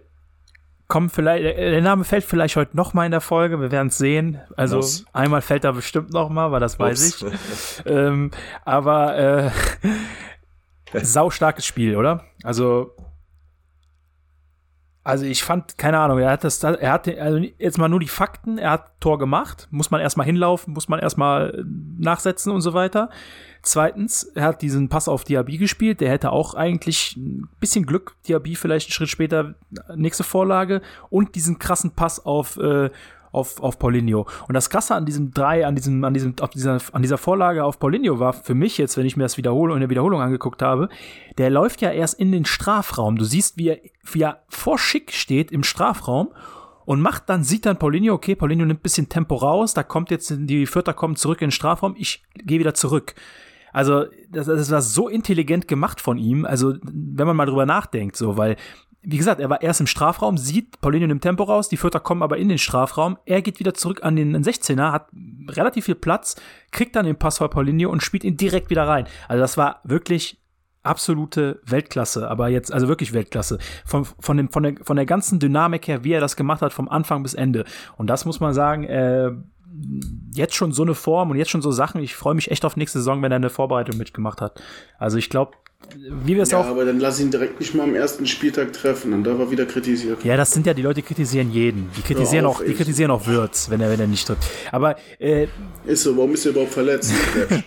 kommen vielleicht, der Name fällt vielleicht heute noch mal in der Folge, wir werden es sehen. Also
Muss.
einmal fällt er bestimmt noch mal, weil das weiß
Ups.
ich. ähm, aber äh, saustarkes Spiel, oder? Also also ich fand, keine Ahnung, er hat das, er hat also jetzt mal nur die Fakten, er hat Tor gemacht, muss man erstmal hinlaufen, muss man erstmal nachsetzen und so weiter. Zweitens, er hat diesen Pass auf Diaby gespielt, der hätte auch eigentlich ein bisschen Glück, Diaby vielleicht einen Schritt später, nächste Vorlage und diesen krassen Pass auf, äh, auf, auf Paulinho. Und das Krasse an diesem drei, an diesem, an diesem, auf dieser, an dieser Vorlage auf Paulinho war für mich jetzt, wenn ich mir das Wiederholung, in der Wiederholung angeguckt habe, der läuft ja erst in den Strafraum. Du siehst, wie er, wie er vor Schick steht im Strafraum und macht dann, sieht dann Paulinho, okay, Paulinho nimmt ein bisschen Tempo raus, da kommt jetzt, die Vierter kommen zurück in den Strafraum, ich gehe wieder zurück. Also, das, das war so intelligent gemacht von ihm, also, wenn man mal drüber nachdenkt, so, weil, wie gesagt, er war erst im Strafraum, sieht, Paulinho nimmt Tempo raus, die Vierter kommen aber in den Strafraum, er geht wieder zurück an den 16er, hat relativ viel Platz, kriegt dann den Pass vor Paulinho und spielt ihn direkt wieder rein. Also, das war wirklich absolute Weltklasse, aber jetzt, also wirklich Weltklasse. Von, von, dem, von, der, von der ganzen Dynamik her, wie er das gemacht hat, vom Anfang bis Ende. Und das muss man sagen, äh, jetzt schon so eine Form und jetzt schon so Sachen. Ich freue mich echt auf nächste Saison, wenn er eine Vorbereitung mitgemacht hat. Also ich glaube, wie wir es
Ja,
auch.
aber dann lass ihn direkt nicht mal am ersten Spieltag treffen, dann darf er wieder kritisiert.
Ja, das sind ja die Leute, die kritisieren jeden. Die kritisieren
auf,
auch, die
echt.
kritisieren auch Würz, wenn er, wenn er nicht trifft. Aber äh,
Ist so, warum ist er überhaupt verletzt?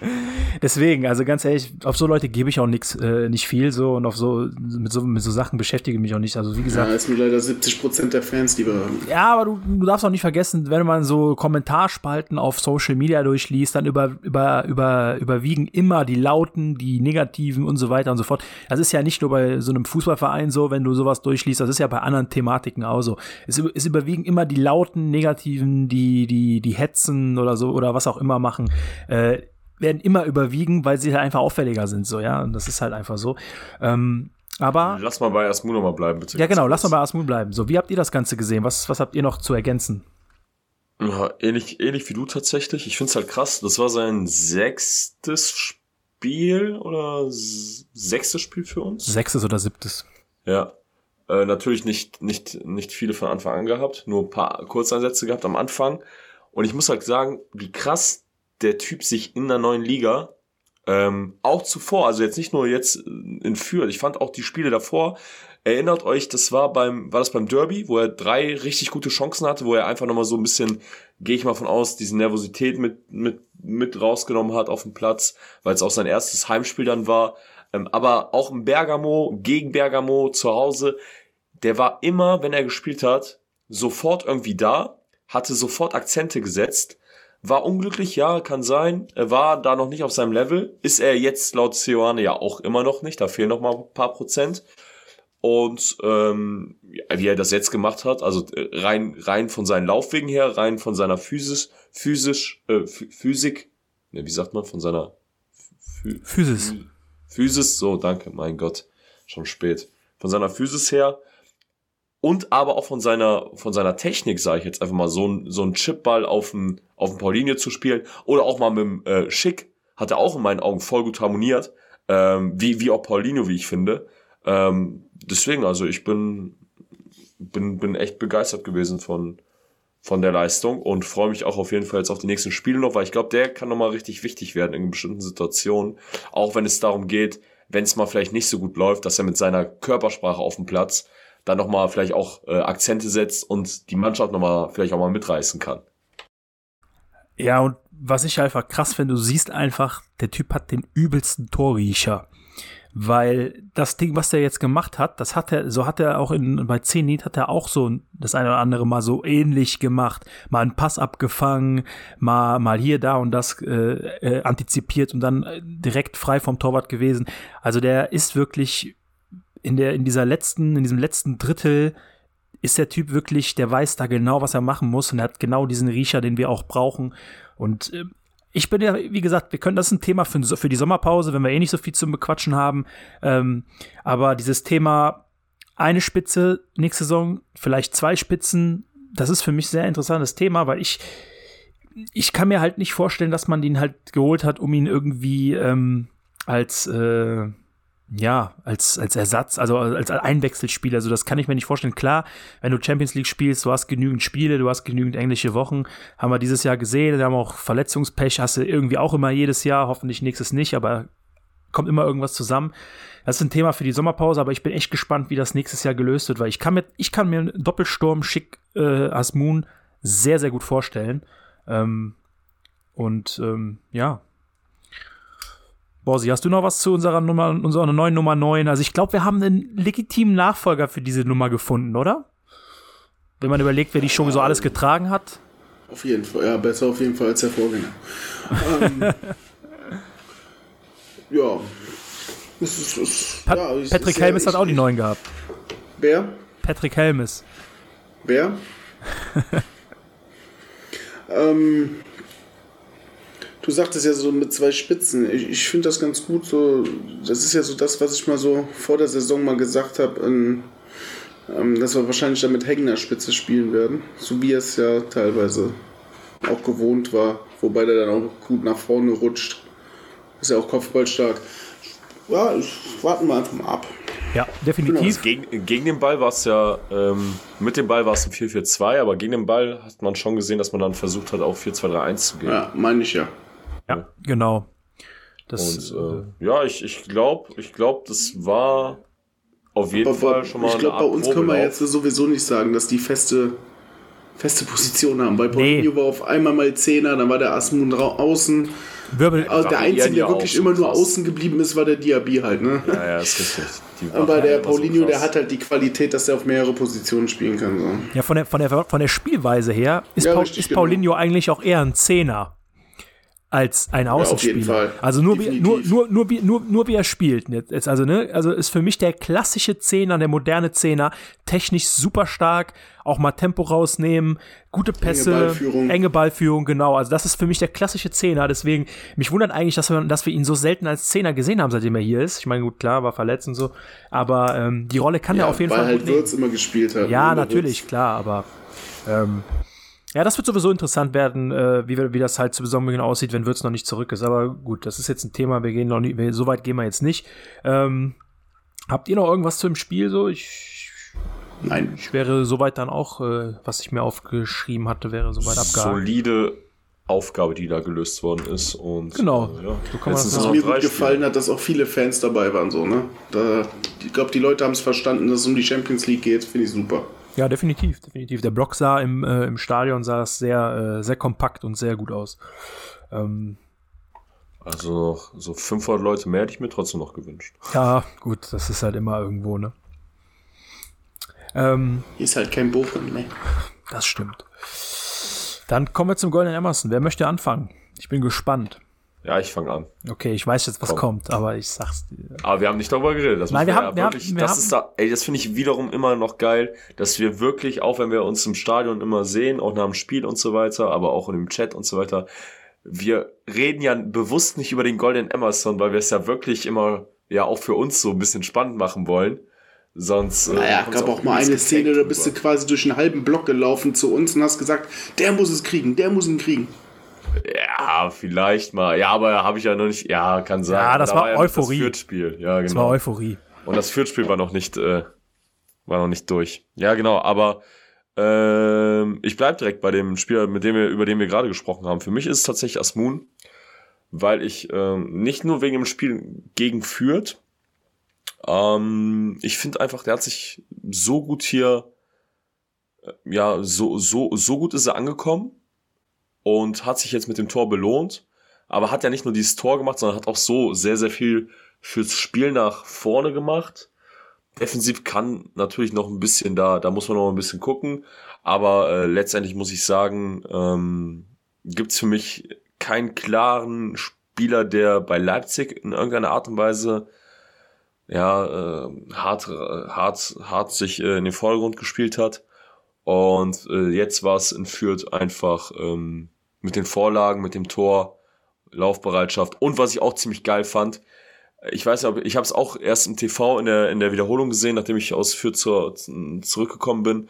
deswegen, also ganz ehrlich, auf so Leute gebe ich auch nix, äh, nicht viel so und auf so mit so mit so Sachen beschäftige ich mich auch nicht. Also wie
ja,
gesagt,
ist nur leider 70% der Fans, die wir haben.
Ja, aber du, du darfst auch nicht vergessen, wenn man so Kommentarspalten auf Social Media durchliest, dann über, über, über, überwiegen immer die Lauten, die Negativen und so weiter und so fort. Das ist ja nicht nur bei so einem Fußballverein so, wenn du sowas durchliest, das ist ja bei anderen Thematiken auch so. Es, es überwiegen immer die lauten, negativen, die, die, die hetzen oder so oder was auch immer machen. Äh, werden immer überwiegen, weil sie halt einfach auffälliger sind, so, ja. Und das ist halt einfach so. Ähm, aber.
Lass mal bei Asmu nochmal bleiben, bitte.
Ja, genau, lass mal bei Asmun bleiben. So, wie habt ihr das Ganze gesehen? Was, was habt ihr noch zu ergänzen?
Ja, ähnlich, ähnlich wie du tatsächlich. Ich finde es halt krass. Das war sein sechstes Spiel oder s- sechstes Spiel für uns.
Sechstes oder siebtes?
Ja. Äh, natürlich nicht, nicht, nicht viele von Anfang an gehabt, nur ein paar Kurzeinsätze gehabt am Anfang. Und ich muss halt sagen, wie krass der Typ sich in der neuen Liga, ähm, auch zuvor, also jetzt nicht nur jetzt in Fürth, ich fand auch die Spiele davor, erinnert euch, das war beim, war das beim Derby, wo er drei richtig gute Chancen hatte, wo er einfach nochmal so ein bisschen, gehe ich mal von aus, diese Nervosität mit, mit, mit rausgenommen hat auf dem Platz, weil es auch sein erstes Heimspiel dann war. Ähm, aber auch im Bergamo, gegen Bergamo zu Hause, der war immer, wenn er gespielt hat, sofort irgendwie da, hatte sofort Akzente gesetzt, war unglücklich, ja, kann sein, war da noch nicht auf seinem Level, ist er jetzt laut Ceoane ja auch immer noch nicht, da fehlen noch mal ein paar Prozent. Und ähm, wie er das jetzt gemacht hat, also äh, rein rein von seinen Laufwegen her, rein von seiner Physis, physisch, äh, Ph- Physik, ne, wie sagt man, von seiner Phy-
Physis.
Phy- Physis, so, danke, mein Gott, schon spät. Von seiner Physis her und aber auch von seiner, von seiner Technik, sage ich jetzt einfach mal, so ein, so ein Chipball auf dem, auf dem Paulinie zu spielen oder auch mal mit dem äh, Schick, hat er auch in meinen Augen voll gut harmoniert, ähm, wie, wie auch Paulinho, wie ich finde. Ähm, deswegen, also ich bin, bin, bin echt begeistert gewesen von, von der Leistung und freue mich auch auf jeden Fall jetzt auf die nächsten Spiele noch, weil ich glaube, der kann nochmal richtig wichtig werden in bestimmten Situationen. Auch wenn es darum geht, wenn es mal vielleicht nicht so gut läuft, dass er mit seiner Körpersprache auf dem Platz dann nochmal vielleicht auch äh, Akzente setzt und die Mannschaft nochmal vielleicht auch mal mitreißen kann.
Ja, und was ich einfach krass finde, du siehst einfach, der Typ hat den übelsten Torriecher. Weil das Ding, was der jetzt gemacht hat, das hat er, so hat er auch in, bei Zenit hat er auch so das eine oder andere mal so ähnlich gemacht. Mal einen Pass abgefangen, mal, mal hier, da und das äh, äh, antizipiert und dann äh, direkt frei vom Torwart gewesen. Also der ist wirklich in der, in dieser letzten, in diesem letzten Drittel ist der Typ wirklich, der weiß da genau, was er machen muss und er hat genau diesen Riecher, den wir auch brauchen. Und äh, ich bin ja, wie gesagt, wir können, das ist ein Thema für, für die Sommerpause, wenn wir eh nicht so viel zum Bequatschen haben. Ähm, aber dieses Thema eine Spitze nächste Saison, vielleicht zwei Spitzen, das ist für mich sehr interessantes Thema, weil ich, ich kann mir halt nicht vorstellen, dass man den halt geholt hat, um ihn irgendwie ähm, als äh, ja, als, als Ersatz, also als Einwechselspieler, also das kann ich mir nicht vorstellen. Klar, wenn du Champions League spielst, du hast genügend Spiele, du hast genügend englische Wochen, haben wir dieses Jahr gesehen, wir haben auch Verletzungspech, hast du irgendwie auch immer jedes Jahr, hoffentlich nächstes nicht, aber kommt immer irgendwas zusammen. Das ist ein Thema für die Sommerpause, aber ich bin echt gespannt, wie das nächstes Jahr gelöst wird, weil ich kann mir, ich kann mir einen Doppelsturm schick äh, Asmun sehr, sehr gut vorstellen. Ähm, und ähm, ja, Borsi, hast du noch was zu unserer Nummer, unserer neuen Nummer 9? Also ich glaube, wir haben einen legitimen Nachfolger für diese Nummer gefunden, oder? Wenn man überlegt, wer die schon so alles getragen hat.
Auf jeden Fall, ja, besser auf jeden Fall als der Vorgänger. ähm, ja. Es ist, es,
Pat
ja, es
Patrick Helmes hat auch die neuen gehabt.
Wer?
Patrick Helmes.
Wer? ähm, du sagtest ja so mit zwei Spitzen. Ich, ich finde das ganz gut. So, das ist ja so das, was ich mal so vor der Saison mal gesagt habe, ähm, dass wir wahrscheinlich dann mit hängender Spitze spielen werden. So wie es ja teilweise auch gewohnt war. Wobei der dann auch gut nach vorne rutscht. Ist ja auch kopfballstark. Ja, warten wir einfach mal ab.
Ja, definitiv.
Gegen, gegen den Ball war es ja, ähm, mit dem Ball war es ein 4-4-2, aber gegen den Ball hat man schon gesehen, dass man dann versucht hat, auf 4-2-3-1 zu gehen.
Ja, meine ich ja.
Ja, genau. Das,
Und äh, ja, ich, ich glaube, ich glaub, das war auf jeden
Aber
Fall schon mal
ich glaube, bei uns können wir
Probelauf.
jetzt sowieso nicht sagen, dass die feste, feste Position haben. Bei Paulinho
Nee.
war auf einmal mal Zehner, dann war der Asmun ra- außen.
Wirbel,
Also der Einzige, der wirklich immer nur außen geblieben ist, war der Diaby halt. Ne?
Ja, ja, ist richtig.
Aber der
immer so
Paulinho, der hat halt die Qualität, dass er auf mehrere Positionen spielen kann. So.
ja, von der, von, der, von der Spielweise her ist,
Ja,
Paul,
richtig,
ist
genau.
Paulinho eigentlich auch eher ein Zehner als ein
auf
Außenspieler.
jeden Fall.
Also nur wie, nur, nur, nur, wie, nur, nur wie er spielt. Jetzt, also, ne, also ist für mich der klassische Zehner, der moderne Zehner, technisch super stark, auch mal Tempo rausnehmen, gute Pässe,
Ballführung.
enge Ballführung, genau. Also das ist für mich der klassische Zehner. Deswegen, mich wundert eigentlich, dass wir, dass wir ihn so selten als Zehner gesehen haben, seitdem er hier ist. Ich meine, gut, klar, war verletzt und so. Aber ähm, die Rolle kann er auf jeden
weil
Fall
halt
gut nehmen.
Würz immer gespielt hat.
Ja,
ne?
Natürlich, klar, aber ähm, ja, das wird sowieso interessant werden, äh, wie, wie das halt zu Saisonbeginn aussieht, wenn Würz noch nicht zurück ist. Aber gut, das ist jetzt ein Thema, wir gehen noch nicht, wir, so weit gehen wir jetzt nicht. Ähm, habt ihr noch irgendwas zu dem Spiel so? Ich.
Nein.
ich wäre soweit dann auch, äh, was ich mir aufgeschrieben hatte, wäre soweit abgehakt.
solide Aufgabe, die da gelöst worden ist. Und,
Genau.
Äh, ja.
So kann man
Jetzt
das
Was mir gut gefallen
Spiele.
hat, dass auch viele Fans dabei waren. So, ne? da, ich glaube, die Leute haben es verstanden, dass es um die Champions League geht. Finde ich super.
Ja, definitiv, definitiv. Der Block sah im, äh, im Stadion sah es sehr, äh, sehr kompakt und sehr gut aus. Ähm,
Also so 500 Leute mehr hätte ich mir trotzdem noch gewünscht.
ja, gut, das ist halt immer irgendwo, ne? Ähm,
Hier ist halt kein Bochum, ne?
Das stimmt. Dann kommen wir zum Golden Emerson. Wer möchte anfangen? Ich bin gespannt.
Ja, ich fange an.
Okay, ich weiß jetzt, was
Komm.
kommt, aber ich sag's dir.
Aber wir haben nicht darüber geredet. Das
Nein, wir haben-
ja
wir
wirklich,
haben- wir
das
haben-
ist da, ey, das finde ich wiederum immer noch geil, dass wir wirklich, auch wenn wir uns im Stadion immer sehen, auch nach dem Spiel und so weiter, aber auch in dem Chat und so weiter, wir reden ja bewusst nicht über den Golden Emerson, weil wir es ja wirklich immer, ja, auch für uns so ein bisschen spannend machen wollen. Sonst. äh,
Naja, gab auch mal
übelst
eine Szene, da bist du quasi durch einen halben Block gelaufen zu uns und hast gesagt, der muss es kriegen, der muss ihn kriegen.
Ja, vielleicht mal. Ja, aber habe ich ja noch nicht. Ja, kann sein.
Ja, das
Da
war
ja
Euphorie.
Das Fürth-Spiel. Ja, genau.
Das war Euphorie.
Und das Fürth-Spiel war noch nicht, äh, war noch nicht durch. Ja, genau, aber ähm, ich bleib direkt bei dem Spieler, mit dem wir, über den wir gerade gesprochen haben. Für mich ist es tatsächlich Asmun, weil ich ähm, nicht nur wegen dem Spiel gegen Fürth, ähm, ich finde einfach, der hat sich so gut hier, äh, ja, so, so, so gut ist er angekommen und hat sich jetzt mit dem Tor belohnt, aber hat ja nicht nur dieses Tor gemacht, sondern hat auch so sehr, sehr viel fürs Spiel nach vorne gemacht. Defensiv kann natürlich noch ein bisschen da, da muss man noch ein bisschen gucken, aber äh, letztendlich muss ich sagen, ähm, gibt's für mich keinen klaren Spieler, der bei Leipzig in irgendeiner Art und Weise ja, äh, hart, äh, hart, hart sich äh, in den Vordergrund gespielt hat. Und äh, jetzt war es in Fürth einfach ähm, mit den Vorlagen, mit dem Tor, Laufbereitschaft und was ich auch ziemlich geil fand, ich weiß nicht, ich habe es auch erst im TV in der in der Wiederholung gesehen, nachdem ich aus Fürth zur, zurückgekommen bin.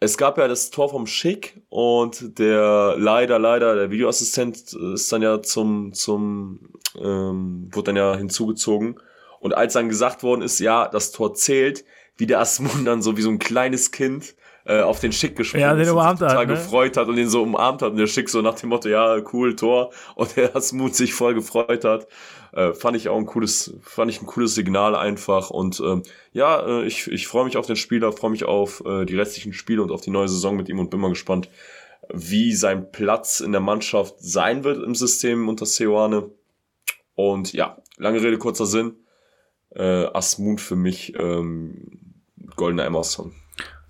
Es gab ja das Tor vom Schick und der leider leider der Videoassistent ist dann ja zum zum ähm, wurde dann ja hinzugezogen und als dann gesagt worden ist, ja das Tor zählt, wie der Asmun dann so wie so ein kleines Kind äh, auf den Schick gesprungen
Ja, den
ist und sich
hat,
total
ne?
gefreut hat und den so umarmt hat und der Schick so nach dem Motto, ja, cool, Tor und der Asmun sich voll gefreut hat. Äh, fand ich auch ein cooles, fand ich ein cooles Signal einfach und ähm, ja, äh, ich, ich freue mich auf den Spieler, freue mich auf äh, die restlichen Spiele und auf die neue Saison mit ihm und bin mal gespannt, wie sein Platz in der Mannschaft sein wird im System unter Seoane. Und ja, lange Rede, kurzer Sinn. Äh, Asmund für mich ähm, goldener Emerson.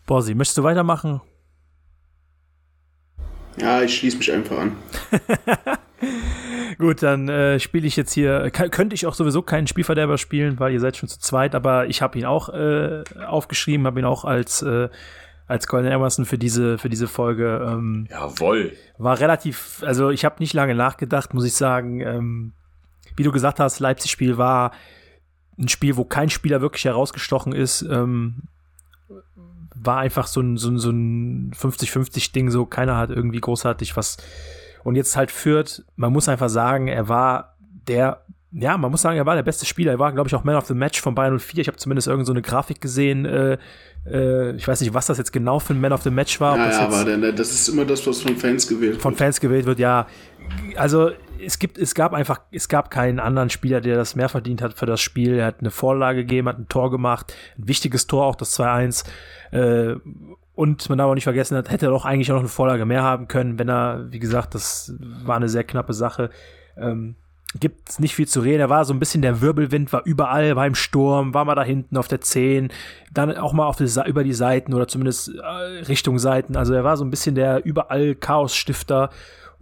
Borsi, möchtest du weitermachen?
Ja, ich schließe mich einfach an.
Gut, dann äh, spiele ich jetzt hier. Kann, könnte ich auch sowieso keinen Spielverderber spielen, weil ihr seid schon zu zweit, aber ich habe ihn auch äh, aufgeschrieben, habe ihn auch als, äh, als Golden Emerson für diese, für diese Folge. Ähm,
Jawoll.
war relativ, also ich habe nicht lange nachgedacht, muss ich sagen. Ähm, wie du gesagt hast, Leipzig-Spiel war ein Spiel, wo kein Spieler wirklich herausgestochen ist. Ähm, war einfach so ein, so ein, so ein 50-50-Ding, so keiner hat irgendwie großartig was. Und jetzt halt führt, man muss einfach sagen, er war der ja, man muss sagen, er war der beste Spieler. Er war, glaube ich, auch Man of the Match von Bayern 04. Ich habe zumindest irgend so eine Grafik gesehen. Äh, äh, ich weiß nicht, was das jetzt genau für ein Man of the Match war.
Ja,
das
ja, aber das ist immer das, was von Fans gewählt
von
wird.
Fans gewählt wird. Ja, also es gibt, es gab einfach, es gab keinen anderen Spieler, der das mehr verdient hat für das Spiel. Er hat eine Vorlage gegeben, hat ein Tor gemacht, ein wichtiges Tor, auch das 2-1. Äh, und man darf auch nicht vergessen, hat, hätte er doch eigentlich auch noch eine Vorlage mehr haben können, wenn er, wie gesagt, das war eine sehr knappe Sache. Ähm, gibt nicht viel zu reden. Er war so ein bisschen der Wirbelwind, war überall, war im Sturm, war mal da hinten auf der 10, dann auch mal auf die, über die Seiten oder zumindest äh, Richtung Seiten. Also er war so ein bisschen der überall Chaos-Stifter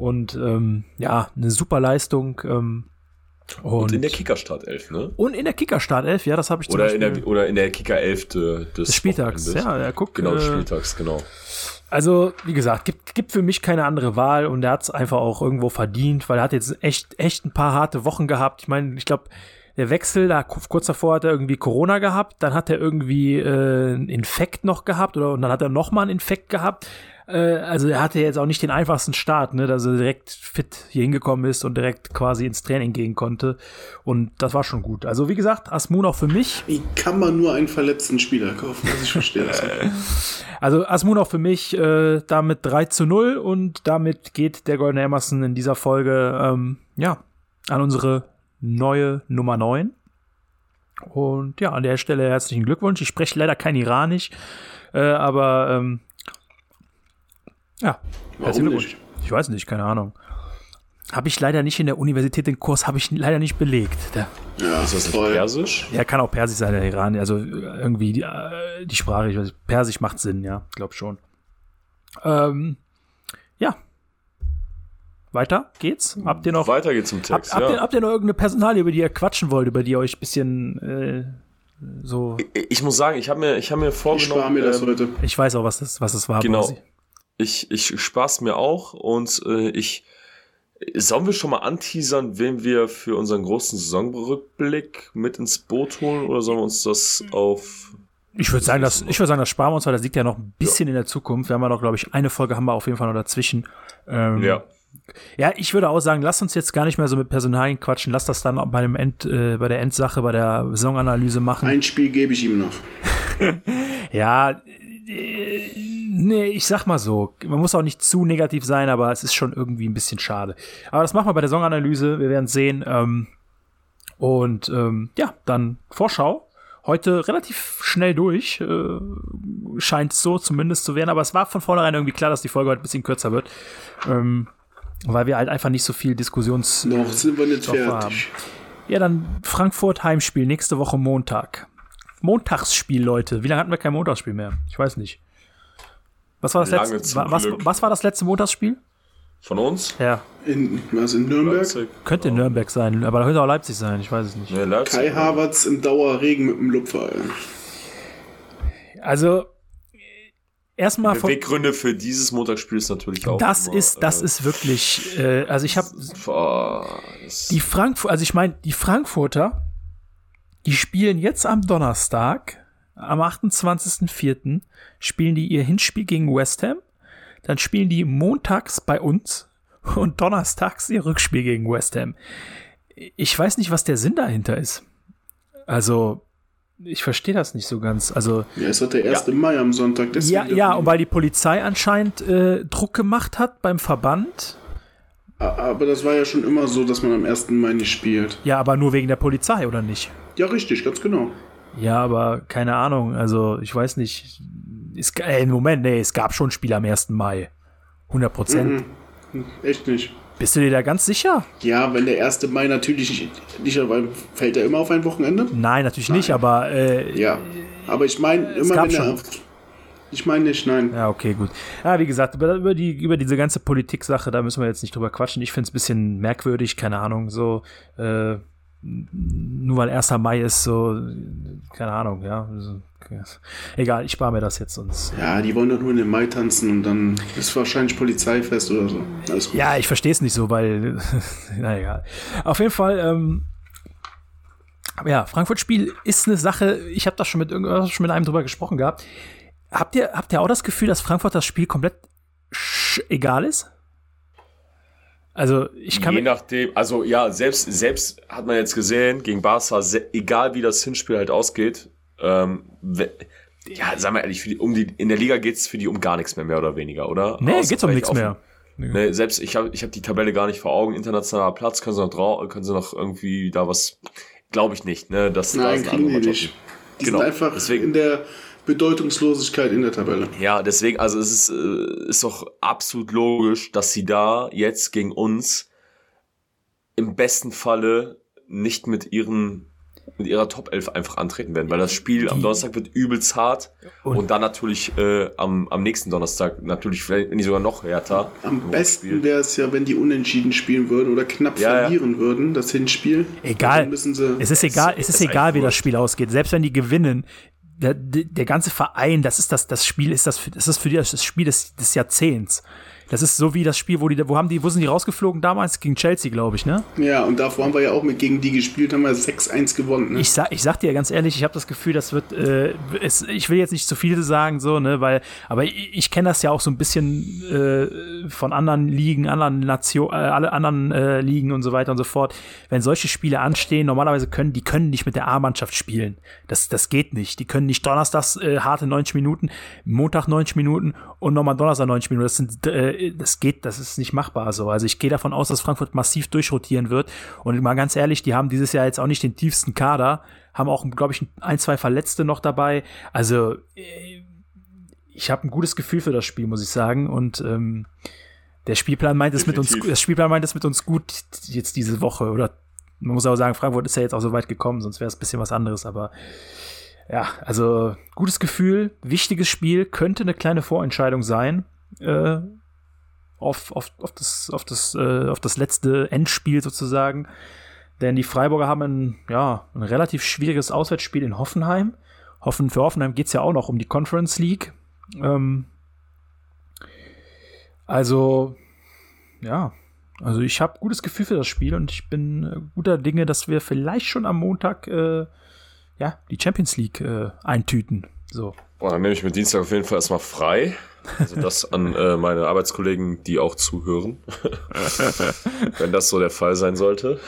und ähm, ja, eine super Leistung. Ähm, und,
Und in der Kicker-Startelf, ne?
und in der Kicker-Startelf, ja, das habe ich zum
Oder in
Beispiel
der, oder in der Kicker-Elf de, des,
des Spieltags. Ja, ja, guck.
Genau, des
äh,
Spieltags, genau.
Also, wie gesagt, gibt, gibt für mich keine andere Wahl und er hat es einfach auch irgendwo verdient, weil er hat jetzt echt, echt ein paar harte Wochen gehabt. Ich meine, ich glaube, der Wechsel, da kurz davor hat er irgendwie Corona gehabt, dann hat er irgendwie äh, einen Infekt noch gehabt oder und dann hat er noch mal einen Infekt gehabt. Äh, also er hatte jetzt auch nicht den einfachsten Start, ne, dass er direkt fit hier hingekommen ist und direkt quasi ins Training gehen konnte. Und das war schon gut. Also wie gesagt, Asmun auch für mich.
Wie kann man nur einen verletzten Spieler kaufen? Also ich verstehe das nicht.
Also Asmun auch für mich äh, damit 3 zu 0 und damit geht der Golden Emerson in dieser Folge ähm, ja an unsere neue Nummer 9. Und ja, an der Stelle herzlichen Glückwunsch. Ich spreche leider kein Iranisch, äh, aber ähm, ja, herzlichen
Warum
Glückwunsch.
nicht?
Ich weiß nicht, keine Ahnung. Habe ich leider nicht in der Universität den Kurs, habe ich leider nicht belegt. Der,
Ja,
Ist das nicht
toll.
Persisch?
ja, kann auch Persisch sein, der Iran. Also irgendwie die, äh, die Sprache, ich weiß, nicht, Persisch macht Sinn, ja, glaub schon. Ähm, ja. Weiter geht's? Habt ihr noch,
Weiter geht's
habt,
Text,
habt,
ja.
ihr, habt ihr noch irgendeine Personalie, über die ihr quatschen wollt, über die ihr euch ein bisschen äh, so.
ich muss sagen, ich habe mir, ich hab mir
Ich
vorgenommen,
spare mir das
ähm,
heute.
Ich weiß auch, was das, was das war.
Genau.
quasi.
Ich, ich spaß mir auch und äh, ich sollen wir schon mal anteasern, wen wir für unseren großen Saisonrückblick mit ins Boot holen oder sollen wir uns das auf
Ich würde sagen, das, ich würde sagen, das sparen wir uns, weil das liegt ja noch ein bisschen in der Zukunft. Wir haben ja noch, glaube ich, eine Folge haben wir auf jeden Fall noch dazwischen. Ähm,
ja
Ja, ich würde auch sagen, lass uns jetzt gar nicht mehr so mit Personalien quatschen, lass das dann auch bei dem End, äh, bei der Endsache, bei der Saisonanalyse machen.
Ein Spiel gebe ich ihm noch.
Ja, nee, ich sag mal so, man muss auch nicht zu negativ sein, aber es ist schon irgendwie ein bisschen schade. Aber das machen wir bei der Saisonanalyse, wir werden sehen. Ähm, und ähm, ja, dann Vorschau. Heute relativ schnell durch, äh, scheint es so zumindest zu werden, aber es war von vornherein irgendwie klar, dass die Folge heute ein bisschen kürzer wird. Ähm, weil wir halt einfach nicht so viel Diskussions.
Noch sind wir nicht
Stoff haben.
fertig.
Ja, dann Frankfurt Heimspiel nächste Woche Montag. Montagsspiel, Leute. Wie lange hatten wir kein Montagsspiel mehr? Ich weiß nicht. Was war das
Lange
letzte? Was, was war das letzte Montagsspiel?
von uns?
Ja,
In, was, in Nürnberg?
Leipzig.
könnte in Nürnberg sein, aber könnte auch Leipzig sein. Ich weiß es nicht.
Nee, Leipzig.
Kai Havertz im Dauerregen mit dem Lupfer. ey.
Also erstmal von,
Beweggründe für dieses Montagsspiel ist natürlich auch.
das
immer,
ist das
äh,
ist wirklich. Äh, also ich habe die Frankfurt, also ich meine die Frankfurter, die spielen jetzt am Donnerstag, am 28.04. spielen die ihr Hinspiel gegen West Ham. Dann spielen die montags bei uns und donnerstags ihr Rückspiel gegen West Ham. Ich weiß nicht, was der Sinn dahinter ist. Also, ich verstehe das nicht so ganz. Also,
Ja, es hat der 1. Mai am Sonntag. Deswegen
ja, ja, und weil die Polizei anscheinend äh, Druck gemacht hat beim Verband.
Aber das war ja schon immer so, dass man am 1. Mai nicht spielt.
Ja, aber nur wegen der Polizei, oder nicht?
Ja, richtig, ganz genau.
Ja, aber keine Ahnung. Also, ich weiß nicht. Es, äh, Moment, nee, es gab schon Spiele am 1. Mai. 100 Prozent.
Echt nicht.
Bist du dir da ganz sicher?
Ja, wenn der 1. Mai natürlich nicht, weil fällt er immer auf ein Wochenende?
Nein, natürlich nicht, aber äh,
Ja. Aber ich meine, immer wenn er
schon.
auf. Ich meine nicht, nein.
Ja, okay, gut. Ja, wie gesagt, über, über, die, über diese ganze Politik-Sache, da müssen wir jetzt nicht drüber quatschen. Ich finde es ein bisschen merkwürdig, keine Ahnung, so, äh, nur weil 1. Mai ist, so, keine Ahnung, ja. Also. Egal, ich spare mir das jetzt sonst.
Ja, die wollen doch nur in den Mai tanzen und dann ist wahrscheinlich Polizeifest oder so. Alles gut.
Ja, ich verstehe es nicht so, weil, na egal. Auf jeden Fall, ähm, ja, Frankfurt-Spiel ist eine Sache, ich habe da schon mit irgendwas schon mit einem drüber gesprochen gehabt. Habt ihr, habt ihr auch das Gefühl, dass Frankfurt das Spiel komplett sch- egal ist? Also ich kann
Je nachdem, also ja, selbst, selbst hat man jetzt gesehen, gegen Barca, egal wie das Hinspiel halt ausgeht, ähm, ja, sagen wir ehrlich, für die, um die, in der Liga geht's für die um gar nichts mehr, mehr oder weniger, oder?
Nee,
Außer
geht's um nichts mehr.
Nee, selbst ich habe ich hab die Tabelle gar nicht vor Augen. Internationaler Platz, können sie noch, drau können sie noch irgendwie da was, glaube ich nicht, ne? Das, da
Nein,
sind
kriegen die nicht. Die
Genau,
sind einfach
deswegen-
in der Bedeutungslosigkeit in der Tabelle.
Ja, deswegen, also es ist, äh, ist doch absolut logisch, dass sie da jetzt gegen uns im besten Falle nicht mit ihren mit ihrer Top 11 einfach antreten werden, weil das Spiel am Donnerstag wird übelst hart und,
Und-
dann natürlich äh, am, am nächsten Donnerstag natürlich vielleicht wenn nicht sogar noch härter.
Am besten wäre es ja, wenn die unentschieden spielen würden oder knapp
Ja, ja.
verlieren würden, das Hinspiel.
Egal.
Dann müssen sie
Es ist egal, es ist
ist
egal, wie das Spiel ausgeht. Selbst wenn die gewinnen, der, der, ganze Verein, das ist das, das Spiel ist das, das ist für die das Spiel des, des Jahrzehnts. Das ist so wie das Spiel, wo die, wo haben die, wo sind die rausgeflogen damals? Gegen Chelsea, glaube ich, ne?
Ja, und davor haben wir ja auch mit gegen die gespielt, haben wir 6-1 gewonnen. Ne?
Ich sag, ich sag dir ganz ehrlich, ich habe das Gefühl, das wird, äh, es, ich will jetzt nicht zu viel sagen, so, ne, weil, aber ich, ich kenne das ja auch so ein bisschen äh, von anderen Ligen, anderen Nationen, äh, alle anderen äh, Ligen und so weiter und so fort. Wenn solche Spiele anstehen, normalerweise können die können nicht mit der A-Mannschaft spielen. Das, das geht nicht. Die können nicht donnerstags äh, harte 90 Minuten, Montag 90 Minuten und nochmal Donnerstag 90 Minuten. Das sind, äh, das geht, das ist nicht machbar so. Also ich gehe davon aus, dass Frankfurt massiv durchrotieren wird. Und mal ganz ehrlich, die haben dieses Jahr jetzt auch nicht den tiefsten Kader, haben auch, glaube ich, ein, zwei Verletzte noch dabei. Also äh, ich habe ein gutes Gefühl für das Spiel, muss ich sagen. Und ähm, der Spielplan meint es mit uns, das Spielplan meint es mit uns gut jetzt diese Woche. Oder man muss auch sagen, Frankfurt ist ja jetzt auch so weit gekommen, sonst wäre es ein bisschen was anderes. Aber ja, also gutes Gefühl, wichtiges Spiel, könnte eine kleine Vorentscheidung sein. Äh, auf, auf, auf, das, auf, das, äh, auf das letzte Endspiel sozusagen. Denn die Freiburger haben ein, ja, ein relativ schwieriges Auswärtsspiel in Hoffenheim. Hoffen, für Hoffenheim geht es ja auch noch um die Conference League. Ähm, also, ja, also ich habe gutes Gefühl für das Spiel und ich bin äh, guter Dinge, dass wir vielleicht schon am Montag äh, ja, die Champions League äh, eintüten. So.
Boah, dann nehme ich mir Dienstag auf jeden Fall erstmal frei. Also das an äh, meine Arbeitskollegen, die auch zuhören. Wenn das so der Fall sein sollte.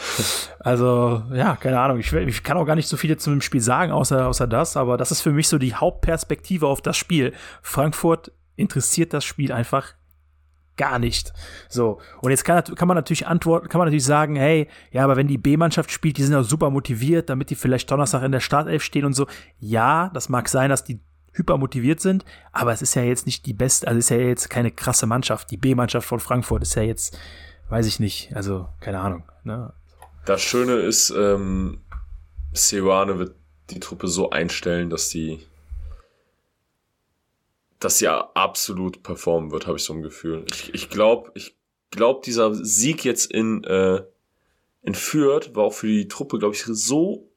Also, ja, keine Ahnung. Ich, ich kann auch gar nicht so viel jetzt zu dem Spiel sagen, außer, außer das, aber das ist für mich so die Hauptperspektive auf das Spiel. Frankfurt interessiert das Spiel einfach gar nicht. So. Und jetzt kann, kann man natürlich antworten, kann man natürlich sagen, hey, ja, aber wenn die B-Mannschaft spielt, die sind ja super motiviert, damit die vielleicht Donnerstag in der Startelf stehen und so. Ja, das mag sein, dass die hyper motiviert sind, aber es ist ja jetzt nicht die beste, also es ist ja jetzt keine krasse Mannschaft. Die B-Mannschaft von Frankfurt ist ja jetzt, weiß ich nicht, also keine Ahnung. Ne?
Das Schöne ist, ähm, Seoane wird die Truppe so einstellen, dass die dass sie absolut performen wird, habe ich so ein Gefühl. Ich, ich glaube, ich glaube, dieser Sieg jetzt in, äh, in Fürth war auch für die Truppe, glaube ich, so,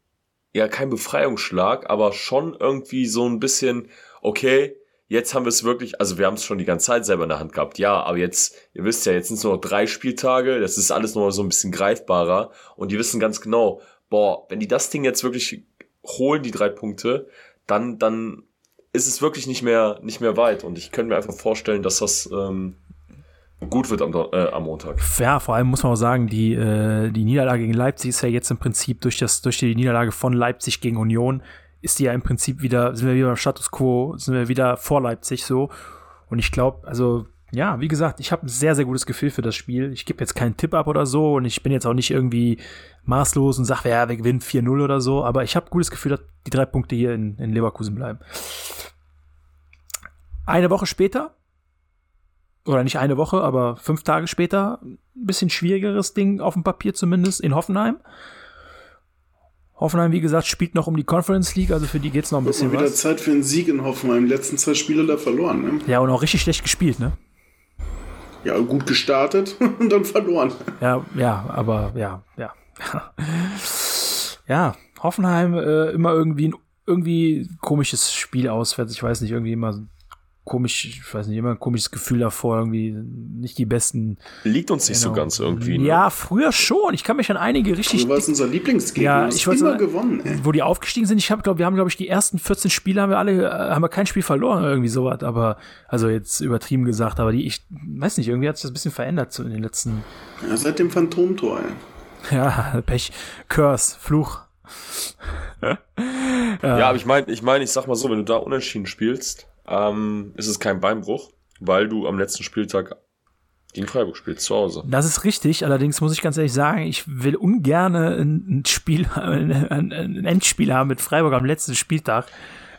ja, kein Befreiungsschlag, aber schon irgendwie so ein bisschen, okay, jetzt haben wir es wirklich, also wir haben es schon die ganze Zeit selber in der Hand gehabt, ja, aber jetzt, ihr wisst ja, jetzt sind es nur noch drei Spieltage, das ist alles mal so ein bisschen greifbarer und die wissen ganz genau, boah, wenn die das Ding jetzt wirklich holen, die drei Punkte, dann, dann ist es wirklich nicht mehr, nicht mehr weit und ich könnte mir einfach vorstellen, dass das ähm, gut wird am, äh, am Montag.
Ja, vor allem muss man auch sagen, die, äh, die Niederlage gegen Leipzig ist ja jetzt im Prinzip durch, das, durch die Niederlage von Leipzig gegen Union, ist die ja im Prinzip wieder, sind wir wieder beim Status quo, sind wir wieder vor Leipzig so. Und ich glaube, also, ja, wie gesagt, ich habe ein sehr, sehr gutes Gefühl für das Spiel. Ich gebe jetzt keinen Tipp ab oder so und ich bin jetzt auch nicht irgendwie maßlos und sage, ja, wir gewinnen 4-0 oder so, aber ich habe gutes Gefühl, dass die drei Punkte hier in, in Leverkusen bleiben. Eine Woche später oder nicht eine Woche, aber fünf Tage später, ein bisschen schwierigeres Ding auf dem Papier zumindest in Hoffenheim. Hoffenheim, wie gesagt, spielt noch um die Conference League, also für die geht's noch ein bisschen
wieder
was.
Zeit für einen Sieg in Hoffenheim. Die letzten zwei Spiele da verloren. Ne?
Ja, und auch richtig schlecht gespielt, ne?
Ja, gut gestartet und dann verloren.
Ja, ja, aber ja, ja. ja, Hoffenheim äh, immer irgendwie ein irgendwie komisches Spiel auswärts. Ich weiß nicht, irgendwie immer komisch, ich weiß nicht, immer ein komisches Gefühl davor, irgendwie nicht die besten.
Liegt uns nicht
Genau.
so ganz irgendwie. Ne?
Ja, früher schon. Ich kann mich an einige richtig,
Du warst unser Lieblingsgegner.
Ja, ich wollte
immer gewonnen. Ey.
wo die aufgestiegen sind. Ich habe, glaube, wir haben, glaube ich, die ersten 14 Spiele haben wir alle, äh, haben wir kein Spiel verloren, irgendwie sowas. Aber, also jetzt übertrieben gesagt, aber die, ich weiß nicht, irgendwie hat sich das ein bisschen verändert so in den letzten,
Ja, seit dem Phantomtor. Ey.
ja, Pech, Curse, Fluch.
Ja, aber ich meine, ich meine, ich sag mal so, wenn du da unentschieden spielst, ähm, ist es kein Beinbruch, weil du am letzten Spieltag gegen Freiburg spielst, zu Hause.
Das ist richtig, allerdings muss ich ganz ehrlich sagen, ich will ungerne ein, Spiel, ein, ein Endspiel haben mit Freiburg am letzten Spieltag.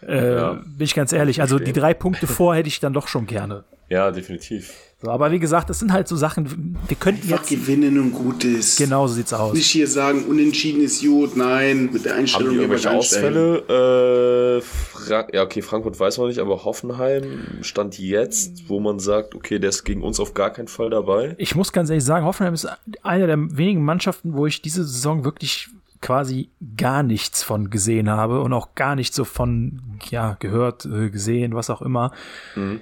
Äh,
Ja.
Bin ich ganz ehrlich. Also die drei Punkte vor hätte ich dann doch schon gerne.
Ja, definitiv.
So, aber wie gesagt, das sind halt so Sachen, wir könnten
Einfach
jetzt.
gewinnen und gut ist.
Genau so sieht's aus.
Nicht hier sagen, unentschieden ist gut. Nein, mit der
Haben
Einstellung
die
hier
irgendwelche. Ausfälle? Äh, Fra ja, okay, Frankfurt weiß man nicht, aber Hoffenheim stand jetzt, wo man sagt, okay, der ist gegen uns auf gar keinen Fall dabei.
Ich muss ganz ehrlich sagen, Hoffenheim ist eine der wenigen Mannschaften, wo ich diese Saison wirklich quasi gar nichts von gesehen habe und auch gar nichts so von, ja, gehört, äh, gesehen, was auch immer.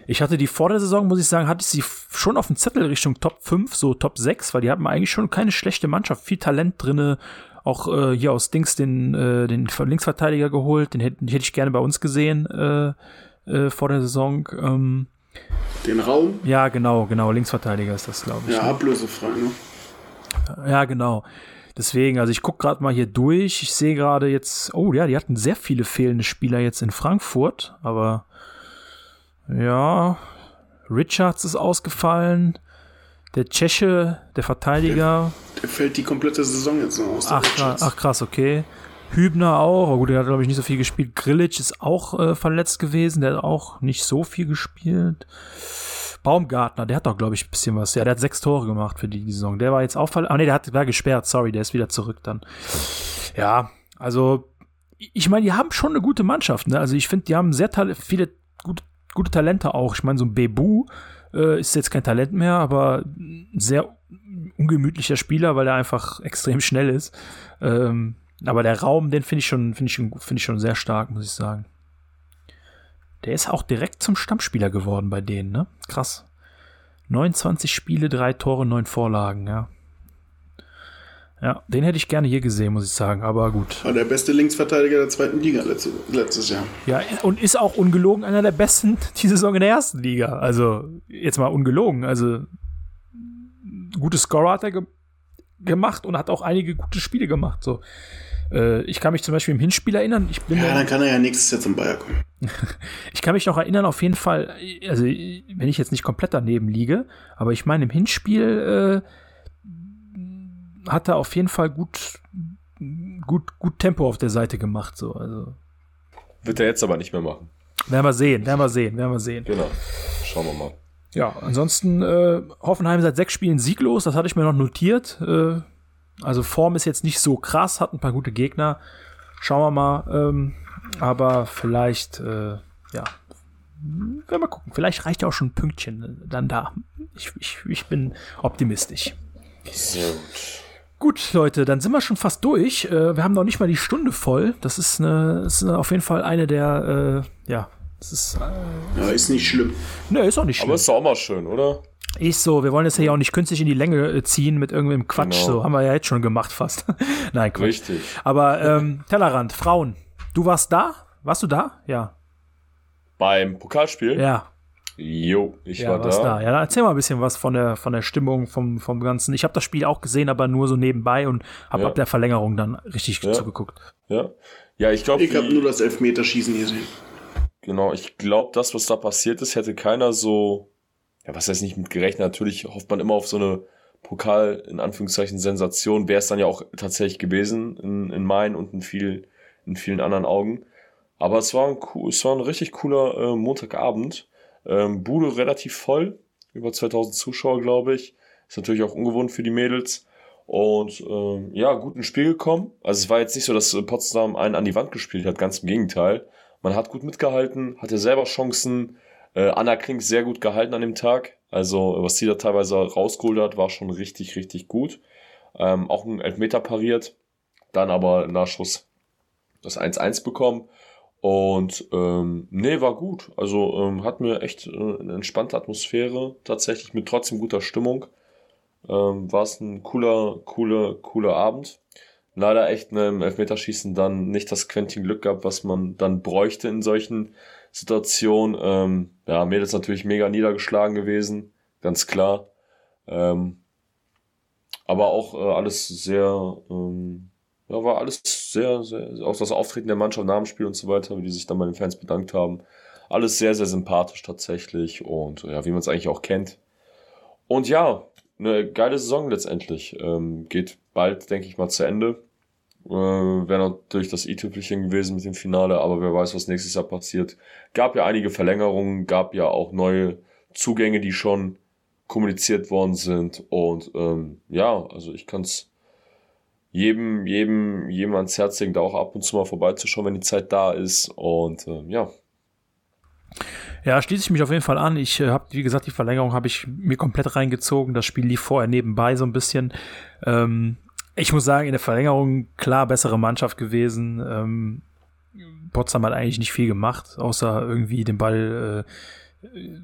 Ich hatte die vor der Saison, muss ich sagen, hatte ich sie schon auf dem Zettel Richtung Top 5, so Top 6, weil die hatten eigentlich schon keine schlechte Mannschaft, viel Talent drinne. Auch äh, hier aus Dings den, äh, den Linksverteidiger geholt, den hätte, den hätte ich gerne bei uns gesehen äh, äh, vor der Saison. Ähm,
Den Raum,
ja, genau, genau, Linksverteidiger ist das, glaube ich.
ja, ablösefrei. Ne?
Ja, genau. Deswegen, also ich gucke gerade mal hier durch. Ich sehe gerade jetzt, oh ja, die hatten sehr viele fehlende Spieler jetzt in Frankfurt, aber ja, Richards ist ausgefallen. Der Tscheche, der Verteidiger.
Der fällt die komplette Saison jetzt noch aus. der
Ach, krass, ach krass, okay. Hübner auch. Oh, gut, der hat, glaube ich, nicht so viel gespielt. Grillic ist auch äh, verletzt gewesen. Der hat auch nicht so viel gespielt. Baumgartner, der hat doch, glaube ich, ein bisschen was. Ja, der hat sechs Tore gemacht für die, die Saison. Der war jetzt verletzt. Ah, nee, der hat, war gesperrt. Sorry, der ist wieder zurück dann. Ja, also, ich meine, die haben schon eine gute Mannschaft. Ne? Also, ich finde, die haben sehr viele gute, gute Talente auch. Ich meine, so ein Bebu äh, ist jetzt kein Talent mehr, aber sehr ungemütlicher Spieler, weil er einfach extrem schnell ist. Ähm, aber der Raum, den finde ich schon, finde ich, schon- finde ich schon sehr stark, muss ich sagen. Der ist auch direkt zum Stammspieler geworden bei denen, ne? Krass. 29 Spiele, drei Tore, neun Vorlagen, ja. Ja, den hätte ich gerne hier gesehen, muss ich sagen, aber gut.
War der beste Linksverteidiger der zweiten Liga letzte, letztes Jahr.
Ja, und ist auch ungelogen einer der besten die Saison in der ersten Liga. Also, jetzt mal ungelogen. Also, gute Scorer hat er ge gemacht und hat auch einige gute Spiele gemacht. So. Äh, ich kann mich zum Beispiel im Hinspiel erinnern. Ich bin
Ja, dann kann er ja nächstes Jahr zum Bayer kommen.
ich kann mich noch erinnern, auf jeden Fall, also wenn ich jetzt nicht komplett daneben liege, aber ich meine, im Hinspiel äh, hat er auf jeden Fall gut, gut, gut Tempo auf der Seite gemacht. So. Also,
Wird er jetzt aber nicht mehr machen.
werden wir sehen, werden wir sehen, werden wir sehen.
Genau. Schauen wir mal.
Ja, ansonsten äh, Hoffenheim seit sechs Spielen sieglos, das hatte ich mir noch notiert. Äh, also Form ist jetzt nicht so krass, hat ein paar gute Gegner. Schauen wir mal. Ähm, aber vielleicht, äh, ja, werden wir gucken. Vielleicht reicht ja auch schon ein Pünktchen äh, dann da. Ich, ich, ich bin optimistisch.
Sehr gut.
Gut, Leute, dann sind wir schon fast durch. Äh, wir haben noch nicht mal die Stunde voll. Das ist, eine, das ist auf jeden Fall eine der, äh, ja, das ist, äh,
Ja, ist nicht schlimm.
ne, ist auch nicht schlimm.
Aber ist doch auch mal schön, oder?
Ich so, wir wollen das ja auch nicht künstlich in die Länge äh, ziehen mit irgendeinem Quatsch.
Genau.
So haben wir ja jetzt schon gemacht fast. Nein, Quatsch.
Richtig.
Aber ähm, Tellerrand, Frauen. Du warst da? Warst du da? Ja.
Beim Pokalspiel?
Ja.
Jo, ich
Ja,
war da.
da. Ja, dann erzähl mal ein bisschen was von der von der Stimmung vom vom ganzen. Ich habe das Spiel auch gesehen, aber nur so nebenbei und habe
Ja.
ab der Verlängerung dann richtig
Ja.
zugeguckt.
Ja, ja ich glaube,
Ich habe nur das Elfmeterschießen gesehen.
genau, ich glaube, das, was da passiert ist, hätte keiner so, ja, was heißt nicht mit gerechnet. Natürlich hofft man immer auf so eine Pokal, in Anführungszeichen, Sensation. Wäre es dann ja auch tatsächlich gewesen in, in meinen und in, viel, in vielen anderen Augen. Aber es war ein, es war ein richtig cooler äh, Montagabend. Ähm, Bude relativ voll, über 2000 Zuschauer, glaube ich. Ist natürlich auch ungewohnt für die Mädels. Und ähm, ja, gut ins Spiel gekommen. Also es war jetzt nicht so, dass äh, Potsdam einen an die Wand gespielt hat, ganz im Gegenteil. Man hat gut mitgehalten, hatte selber Chancen. Äh, Anna Klink sehr gut gehalten an dem Tag. Also was sie da teilweise rausgeholt hat, war schon richtig, richtig gut. Ähm, auch ein Elfmeter pariert. Dann aber Nachschuss das 1-1 bekommen. Und ähm, nee, war gut. Also ähm, hat mir echt äh, eine entspannte Atmosphäre, tatsächlich mit trotzdem guter Stimmung. Ähm, war es ein cooler, cooler, cooler Abend. Leider echt ne, im Elfmeterschießen dann nicht das Quäntchen Glück gehabt, was man dann bräuchte in solchen Situationen. Ähm, ja, ist natürlich mega niedergeschlagen gewesen, ganz klar. Ähm, aber auch äh, alles sehr, ähm, ja, war alles sehr, sehr, auch das Auftreten der Mannschaft nach dem Spiel und so weiter, wie die sich dann bei den Fans bedankt haben. Alles sehr, sehr sympathisch tatsächlich und ja, wie man es eigentlich auch kennt. Und ja, eine geile Saison letztendlich. Ähm, geht bald, denke ich mal, zu Ende. Äh, Wäre natürlich das i-Tüpfelchen gewesen mit dem Finale, aber wer weiß, was nächstes Jahr passiert. Gab ja einige Verlängerungen, gab ja auch neue Zugänge, die schon kommuniziert worden sind. Und ähm, ja, also ich kann es jedem, jedem, jedem ans Herz legen, da auch ab und zu mal vorbeizuschauen, wenn die Zeit da ist. Und äh, ja.
Ja, schließe ich mich auf jeden Fall an. Ich äh, habe, wie gesagt, die Verlängerung habe ich mir komplett reingezogen. Das Spiel lief vorher nebenbei so ein bisschen. Ähm, ich muss sagen, in der Verlängerung klar bessere Mannschaft gewesen. Ähm, Potsdam hat eigentlich nicht viel gemacht, außer irgendwie den Ball äh,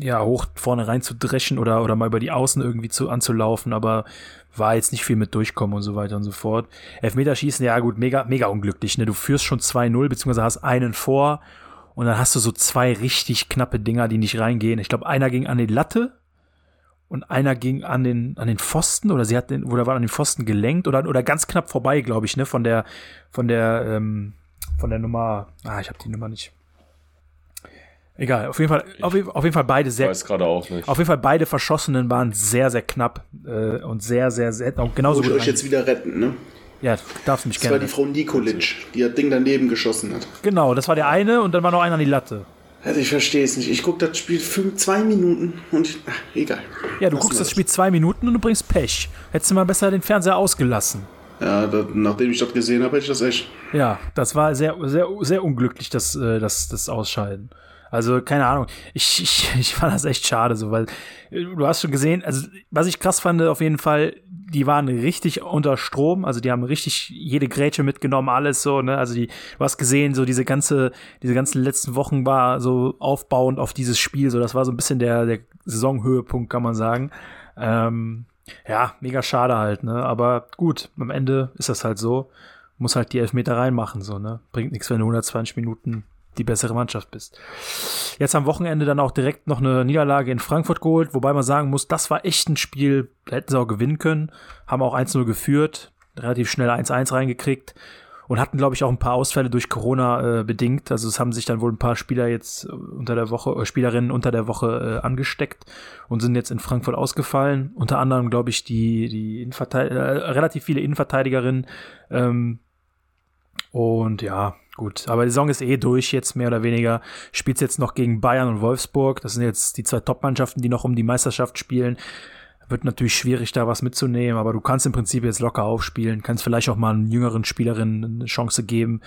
ja, hoch vorne rein zu dreschen oder, oder mal über die Außen irgendwie zu, anzulaufen, aber war jetzt nicht viel mit durchkommen und so weiter und so fort. Elfmeterschießen, ja gut, mega, mega unglücklich, ne? Du führst schon 2-0, beziehungsweise hast einen vor und dann hast du so zwei richtig knappe Dinger, die nicht reingehen. Ich glaube, einer ging an die Latte und einer ging an den, an den Pfosten oder sie hat den, oder war an den Pfosten gelenkt oder, oder ganz knapp vorbei, glaube ich, ne, von der, von der, ähm, von der Nummer, ah, ich habe die Nummer nicht. Egal, auf jeden Fall, auf, auf, jeden Fall beide sehr.
Weiß gerade auch nicht.
Auf jeden Fall beide Verschossenen waren sehr, sehr knapp äh, und sehr, sehr, sehr, auch genauso
Muss ich euch jetzt wieder retten, ne?
Ja, darfst mich
Das
gerne.
war die Frau Nikolic, die das Ding daneben geschossen hat.
genau, das war der eine und dann war noch einer an die Latte.
Also ich verstehe es nicht. Ich gucke das Spiel fünf, zwei Minuten und ich, ach, egal.
Ja, du
Lassen
guckst das Spiel zwei Minuten und du bringst Pech. Hättest du mal besser den Fernseher ausgelassen.
Ja, das, nachdem ich das gesehen habe, hätte ich das echt.
Ja, das war sehr, sehr, sehr unglücklich, das, äh, das, das Ausscheiden. Also, keine Ahnung. Ich, ich, ich fand das echt schade, so, weil äh, du hast schon gesehen, also, was ich krass fand, auf jeden Fall, die waren richtig unter Strom, also die haben richtig jede Grätsche mitgenommen, alles so, ne? Also die, du hast gesehen, so diese ganze, diese ganzen letzten Wochen war so aufbauend auf dieses Spiel, so das war so ein bisschen der, der Saisonhöhepunkt, kann man sagen. Ähm, ja, mega schade halt, ne? Aber gut, am Ende ist das halt so. Muss halt die Elfmeter reinmachen, so, ne? Bringt nichts, wenn du 120 Minuten die bessere Mannschaft bist. Jetzt am Wochenende dann auch direkt noch eine Niederlage in Frankfurt geholt, wobei man sagen muss, das war echt ein Spiel, da hätten sie auch gewinnen können, haben auch 1-0 geführt, relativ schnell 1-1 reingekriegt und hatten, glaube ich, auch ein paar Ausfälle durch Corona äh, bedingt. Also es haben sich dann wohl ein paar Spieler jetzt äh, unter der Woche, äh, Spielerinnen unter der Woche äh, angesteckt und sind jetzt in Frankfurt ausgefallen. Unter anderem, glaube ich, die, die Innenverteid äh, relativ viele Innenverteidigerinnen. Ähm, und ja, gut. Aber die Saison ist eh durch jetzt, mehr oder weniger. Spielt jetzt noch gegen Bayern und Wolfsburg. Das sind jetzt die zwei Top-Mannschaften, die noch um die Meisterschaft spielen. Wird natürlich schwierig, da was mitzunehmen, aber du kannst im Prinzip jetzt locker aufspielen, kannst vielleicht auch mal einen jüngeren Spielerinnen eine Chance geben,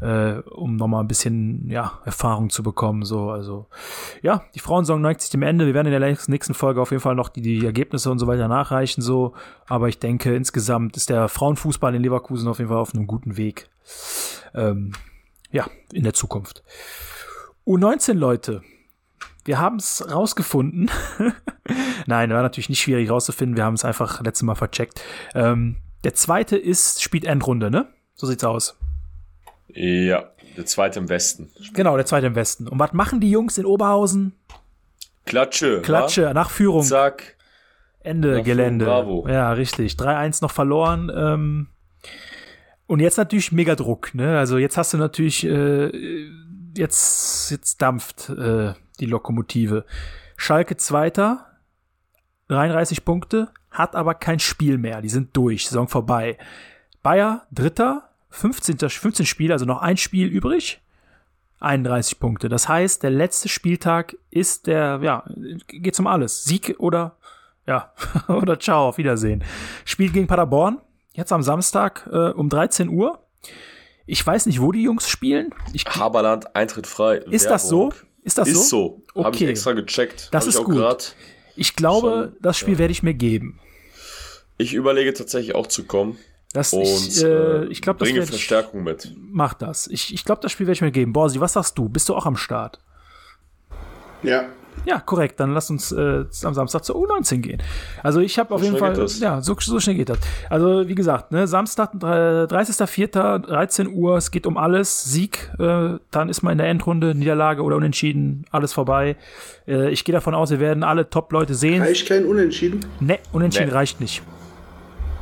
äh, um nochmal ein bisschen ja, Erfahrung zu bekommen. So, also ja, die Frauensaison neigt sich dem Ende. Wir werden in der nächsten Folge auf jeden Fall noch die, die Ergebnisse und so weiter nachreichen. So, aber ich denke, insgesamt ist der Frauenfußball in Leverkusen auf jeden Fall auf einem guten Weg. Ähm, ja, in der Zukunft. U19 Leute, wir haben es rausgefunden. Nein, war natürlich nicht schwierig rauszufinden. Wir haben es einfach letztes Mal vercheckt. Ähm, der zweite ist, spielt Endrunde, ne? So sieht's aus.
Ja, der zweite im Westen.
Genau, der zweite im Westen. Und was machen die Jungs in Oberhausen?
Klatsche.
Klatsche,
wa?
nach Führung.
Zack.
Ende
Nach
Gelände.
Führung, bravo.
Ja, richtig. 3-1 noch verloren. Ähm, und jetzt natürlich mega Druck, ne? Also jetzt hast du natürlich, äh, jetzt, jetzt dampft äh, die Lokomotive. Schalke Zweiter, 33 Punkte, hat aber kein Spiel mehr. Die sind durch, Saison vorbei. Bayer Dritter, 15. 15 Spiele, also noch ein Spiel übrig. 31 Punkte. Das heißt, der letzte Spieltag ist der, ja, geht um alles. Sieg oder, ja, oder ciao, auf Wiedersehen. Spiel gegen Paderborn, jetzt am Samstag äh, um 13 Uhr. Ich weiß nicht, wo die Jungs spielen. Ich,
Haberland, Eintritt frei.
ist das so? Ist das
Ist
so?
so. Habe ich
Okay.
extra gecheckt.
Das
Hab
ist
ich auch
gut. Ich glaube,
Schon,
das Spiel
ja.
werde ich mir geben.
Ich überlege tatsächlich auch zu kommen.
Das,
und
ich äh, ich glaube, das
bringe
werd ich-
Verstärkung mit.
Mach das. Ich, ich glaube, das Spiel werde ich mir geben. Borsi, was sagst du? Bist du auch am Start?
Ja.
Ja, korrekt. Dann lass uns äh, am Samstag zur U19 gehen. Also ich habe auf jeden
schnell
Fall,
geht das.
ja, so, so schnell geht das. Also wie gesagt, ne, Samstag, äh, 30.04., 13 Uhr, es geht um alles. Sieg, äh, dann ist man in der Endrunde, Niederlage oder Unentschieden, alles vorbei. Äh, ich gehe davon aus, wir werden alle Top-Leute sehen.
Reicht kein Unentschieden?
Ne, Unentschieden
Nee.
reicht nicht.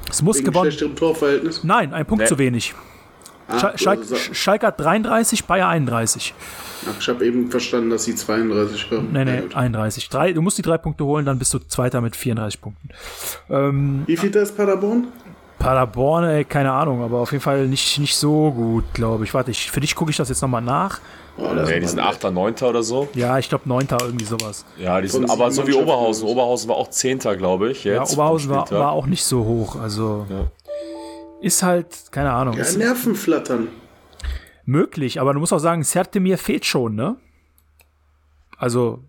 Es muss
Wegen
gewonnen.
Torverhältnis?
Nein, ein Punkt
Nee.
zu wenig.
Ah,
Schal Schalke, Schalke hat 33, Bayer 31.
ach, ich habe eben verstanden, dass sie 32 haben.
Nee,
Na
nee,
gut.
31. Drei, du musst die drei Punkte holen, dann bist du Zweiter mit 34 Punkten. Ähm,
Wie viel ist Paderborn?
Paderborn, ey, keine Ahnung, aber auf jeden Fall nicht, nicht so gut, glaube ich. Warte, ich, für dich gucke ich das jetzt nochmal nach.
Oh, ist
die sind
mal-
8., 9. oder so.
Ja, ich glaube 9. irgendwie sowas.
Ja, die sind aber so wie Oberhausen. Oberhausen war auch 10. glaube ich.
Ja,
Jetzt
Oberhausen
vom
war, war auch nicht so hoch. Also
Ja.
Ist halt, keine Ahnung,
Ja, Nervenflattern.
möglich, aber du musst auch sagen, Sertemir fehlt schon, ne? Also,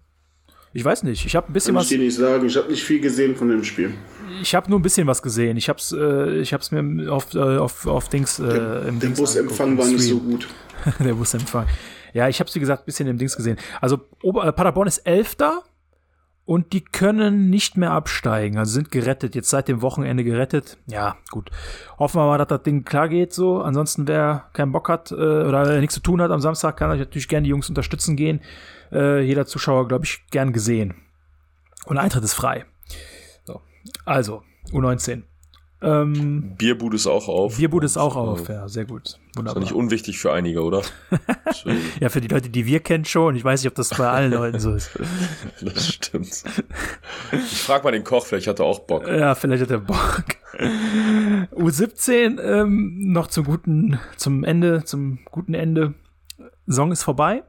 ich weiß nicht. Ich habe ein bisschen
Kann ich
was.
dir nicht sagen. Ich habe nicht viel gesehen von dem Spiel.
Ich habe nur ein bisschen was gesehen. Ich hab's, äh, ich hab's mir auf, äh, auf, auf Dings. Äh, im
Der
Dings
Busempfang war nicht so gut.
der Busempfang. Ja, ich habe wie gesagt ein bisschen im Dings gesehen. Also Ober äh, Paderborn ist Elfter und die können nicht mehr absteigen. Also sind gerettet, jetzt seit dem Wochenende gerettet. Ja, gut. Hoffen wir mal, dass das Ding klar geht so. Ansonsten, wer keinen Bock hat äh, oder nichts zu tun hat am Samstag, kann euch natürlich gerne die Jungs unterstützen gehen. Äh, jeder Zuschauer, glaube ich, gern gesehen. Und Eintritt ist frei. So. Also, U19. Ähm,
Bierbude ist auch auf.
Bierbude ist auch
äh,
auf, ja, sehr gut.
Ist
Wunderbar.
nicht unwichtig für einige, oder?
Ja, für die Leute, die wir kennen schon. Ich weiß nicht, ob das bei allen Leuten so ist.
das stimmt. Ich frag mal den Koch, vielleicht hat er auch Bock.
Ja, vielleicht hat er Bock. U17 ähm, noch zum guten, zum Ende, zum guten Ende. Song ist vorbei.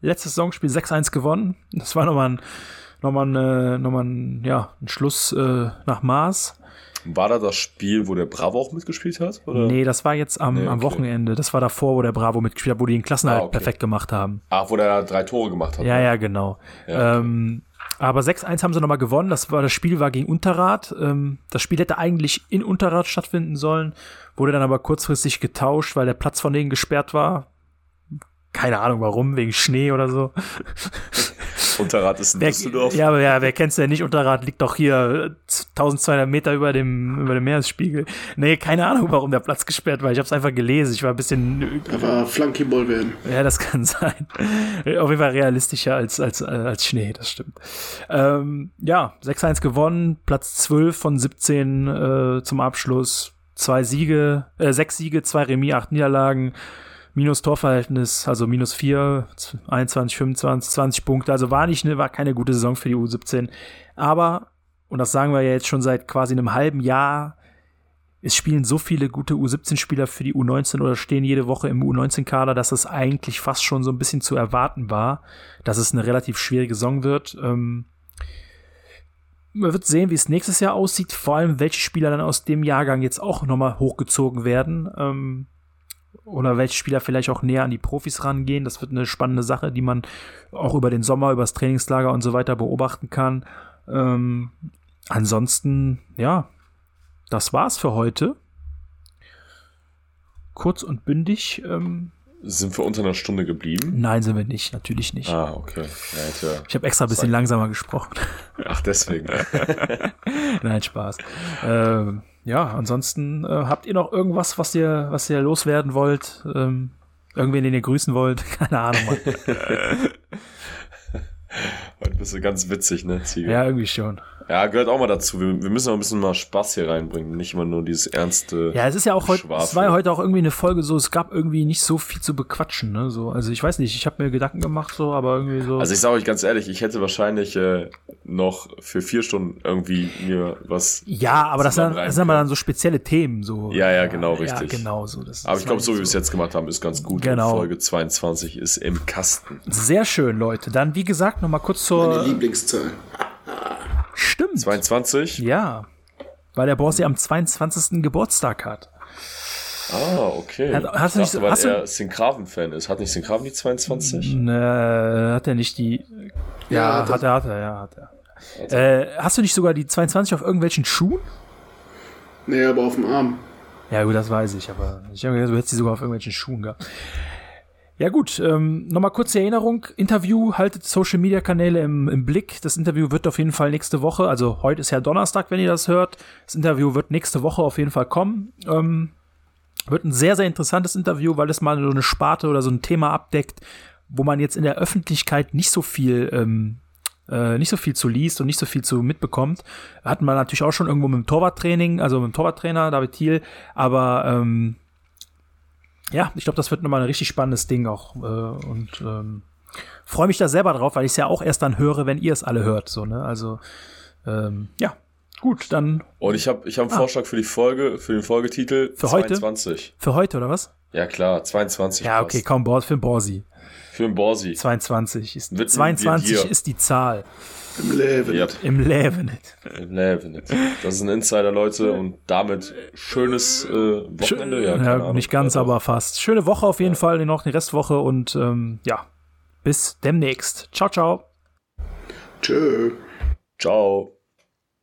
Letztes Songspiel 6-1 gewonnen. Das war nochmal ein, nochmal ein, äh, nochmal ein, ja, ein Schluss äh, nach Maß.
War da das Spiel, wo der Bravo auch mitgespielt hat? Oder?
Nee, das war jetzt am,
Nee,
am
okay.
Wochenende. Das war davor, wo der Bravo mitgespielt hat, wo die den Klassenhalt
Ah, okay.
perfekt gemacht haben.
Ach, wo der drei Tore gemacht hat.
Ja,
ne?
ja, genau.
Ja,
ähm, aber 6-1 haben sie nochmal gewonnen. Das, war, das Spiel war gegen Unterrad. Ähm, das Spiel hätte eigentlich in Unterrad stattfinden sollen, wurde dann aber kurzfristig getauscht, weil der Platz von denen gesperrt war. Keine Ahnung warum, wegen Schnee oder so.
Unterrad ist in
Wer,
Düsseldorf.
ja, aber ja, wer kennt's denn nicht? Unterrad liegt doch hier äh, 1200 Meter über dem, über dem Meeresspiegel. Nee, keine Ahnung, warum der Platz gesperrt war. Ich habe es einfach gelesen. Ich war ein bisschen
Da war Flunkyball werden.
Ja, das kann sein. Auf jeden Fall realistischer als, als, äh, als Schnee, das stimmt. Ähm, ja, 6-1 gewonnen, Platz 12 von 17 äh, zum Abschluss. Zwei Siege, äh, sechs Siege, zwei Remis, acht Niederlagen, minus Torverhältnis, also minus 4, 21, 25, 20 Punkte. Also war nicht eine, war keine gute Saison für die U17. Aber, und das sagen wir ja jetzt schon seit quasi einem halben Jahr, es spielen so viele gute U17-Spieler für die U19 oder stehen jede Woche im U19-Kader, dass es eigentlich fast schon so ein bisschen zu erwarten war, dass es eine relativ schwierige Saison wird. Ähm, man wird sehen, wie es nächstes Jahr aussieht, vor allem welche Spieler dann aus dem Jahrgang jetzt auch nochmal hochgezogen werden. Ähm, oder welche Spieler vielleicht auch näher an die Profis rangehen. Das wird eine spannende Sache, die man auch über den Sommer, über das Trainingslager und so weiter beobachten kann. Ähm, ansonsten, ja, das war's für heute. Kurz und bündig. Ähm,
Sind wir unter einer Stunde geblieben?
nein, sind wir nicht. Natürlich nicht.
Ah, okay. Ja, hätte,
Ich habe extra ein bisschen langsamer gesprochen.
ach, deswegen.
nein, Spaß. Ähm, ja, ansonsten äh, habt ihr noch irgendwas, was ihr, was ihr loswerden wollt? Ähm, irgendwen, den ihr grüßen wollt? Keine Ahnung.
Heute bist du ganz witzig, ne, Ziege?
ja, irgendwie schon.
Ja, gehört auch mal dazu. Wir, wir müssen auch ein bisschen mal Spaß hier reinbringen. Nicht immer nur dieses ernste.
Ja, es ist ja auch heute, es war ja heute auch irgendwie eine Folge so, es gab irgendwie nicht so viel zu bequatschen, ne? So, also ich weiß nicht, ich habe mir Gedanken gemacht, so, aber irgendwie so.
Also ich sage euch ganz ehrlich, ich hätte wahrscheinlich äh, noch für vier Stunden irgendwie mir was.
ja, aber das sind, das sind aber dann so spezielle Themen, so.
Ja, ja, genau,
Ja,
richtig.
genau so. Das,
Aber
das
ich glaube,
meine
so wie wir es jetzt gemacht haben, ist ganz gut.
Genau.
Folge 22 ist im Kasten.
Sehr schön, Leute. Dann, wie gesagt, nochmal kurz
Meine
zur.
Lieblingszahl.
Stimmt.
22?
Ja. Weil der Boss ja am 22. Geburtstag hat.
Ah, okay.
Hat- hast du
ich
nicht-
dachte, weil
hast du-
er Sinkraven-Fan ist. Hat nicht Sinkraven die 22?
Ne, hat er nicht die. Ja,
Ja,
hat er, hat er, ja, hat er. Äh, hast du nicht sogar die 22 auf irgendwelchen Schuhen?
Nee, aber auf dem Arm.
Ja, gut, das weiß ich, aber ich habe gedacht, du hättest sie sogar auf irgendwelchen Schuhen gehabt. Ja gut, ähm, nochmal kurze Erinnerung. Interview, haltet Social Media Kanäle im, im Blick. Das Interview wird auf jeden Fall nächste Woche, also heute ist ja Donnerstag, wenn ihr das hört. Das Interview wird nächste Woche auf jeden Fall kommen. Ähm, wird ein sehr, sehr interessantes Interview, weil es mal so eine Sparte oder so ein Thema abdeckt, wo man jetzt in der Öffentlichkeit nicht so viel, ähm, äh, nicht so viel zu liest und nicht so viel zu mitbekommt. Hatten wir natürlich auch schon irgendwo mit dem Torwarttraining, also mit dem Torwarttrainer David Thiel, aber ähm, ja, ich glaube, das wird nochmal ein richtig spannendes Ding auch. Äh, und ähm, freue mich da selber drauf, weil ich es ja auch erst dann höre, wenn ihr es alle hört. So, ne? Also, ähm, ja, gut, dann.
Und ich habe ich hab einen ah. Vorschlag für die Folge, für den Folgetitel.
Für 22. Heute? Für heute, oder was?
Ja, klar, 22.
Ja, okay, komm, Bord für Borsi.
Für den Borsi.
22 ist, 22 ist die Zahl.
Im Leben.
Yep. Im Leben.
Im Leben. Das ist ein Insider, Leute, und damit schönes äh, Wochenende.
Ja, ja nicht ganz, aber fast. Schöne Woche auf jeden ja. Fall, noch eine Restwoche und ähm, ja, bis demnächst. Ciao, ciao.
Tschö.
Ciao.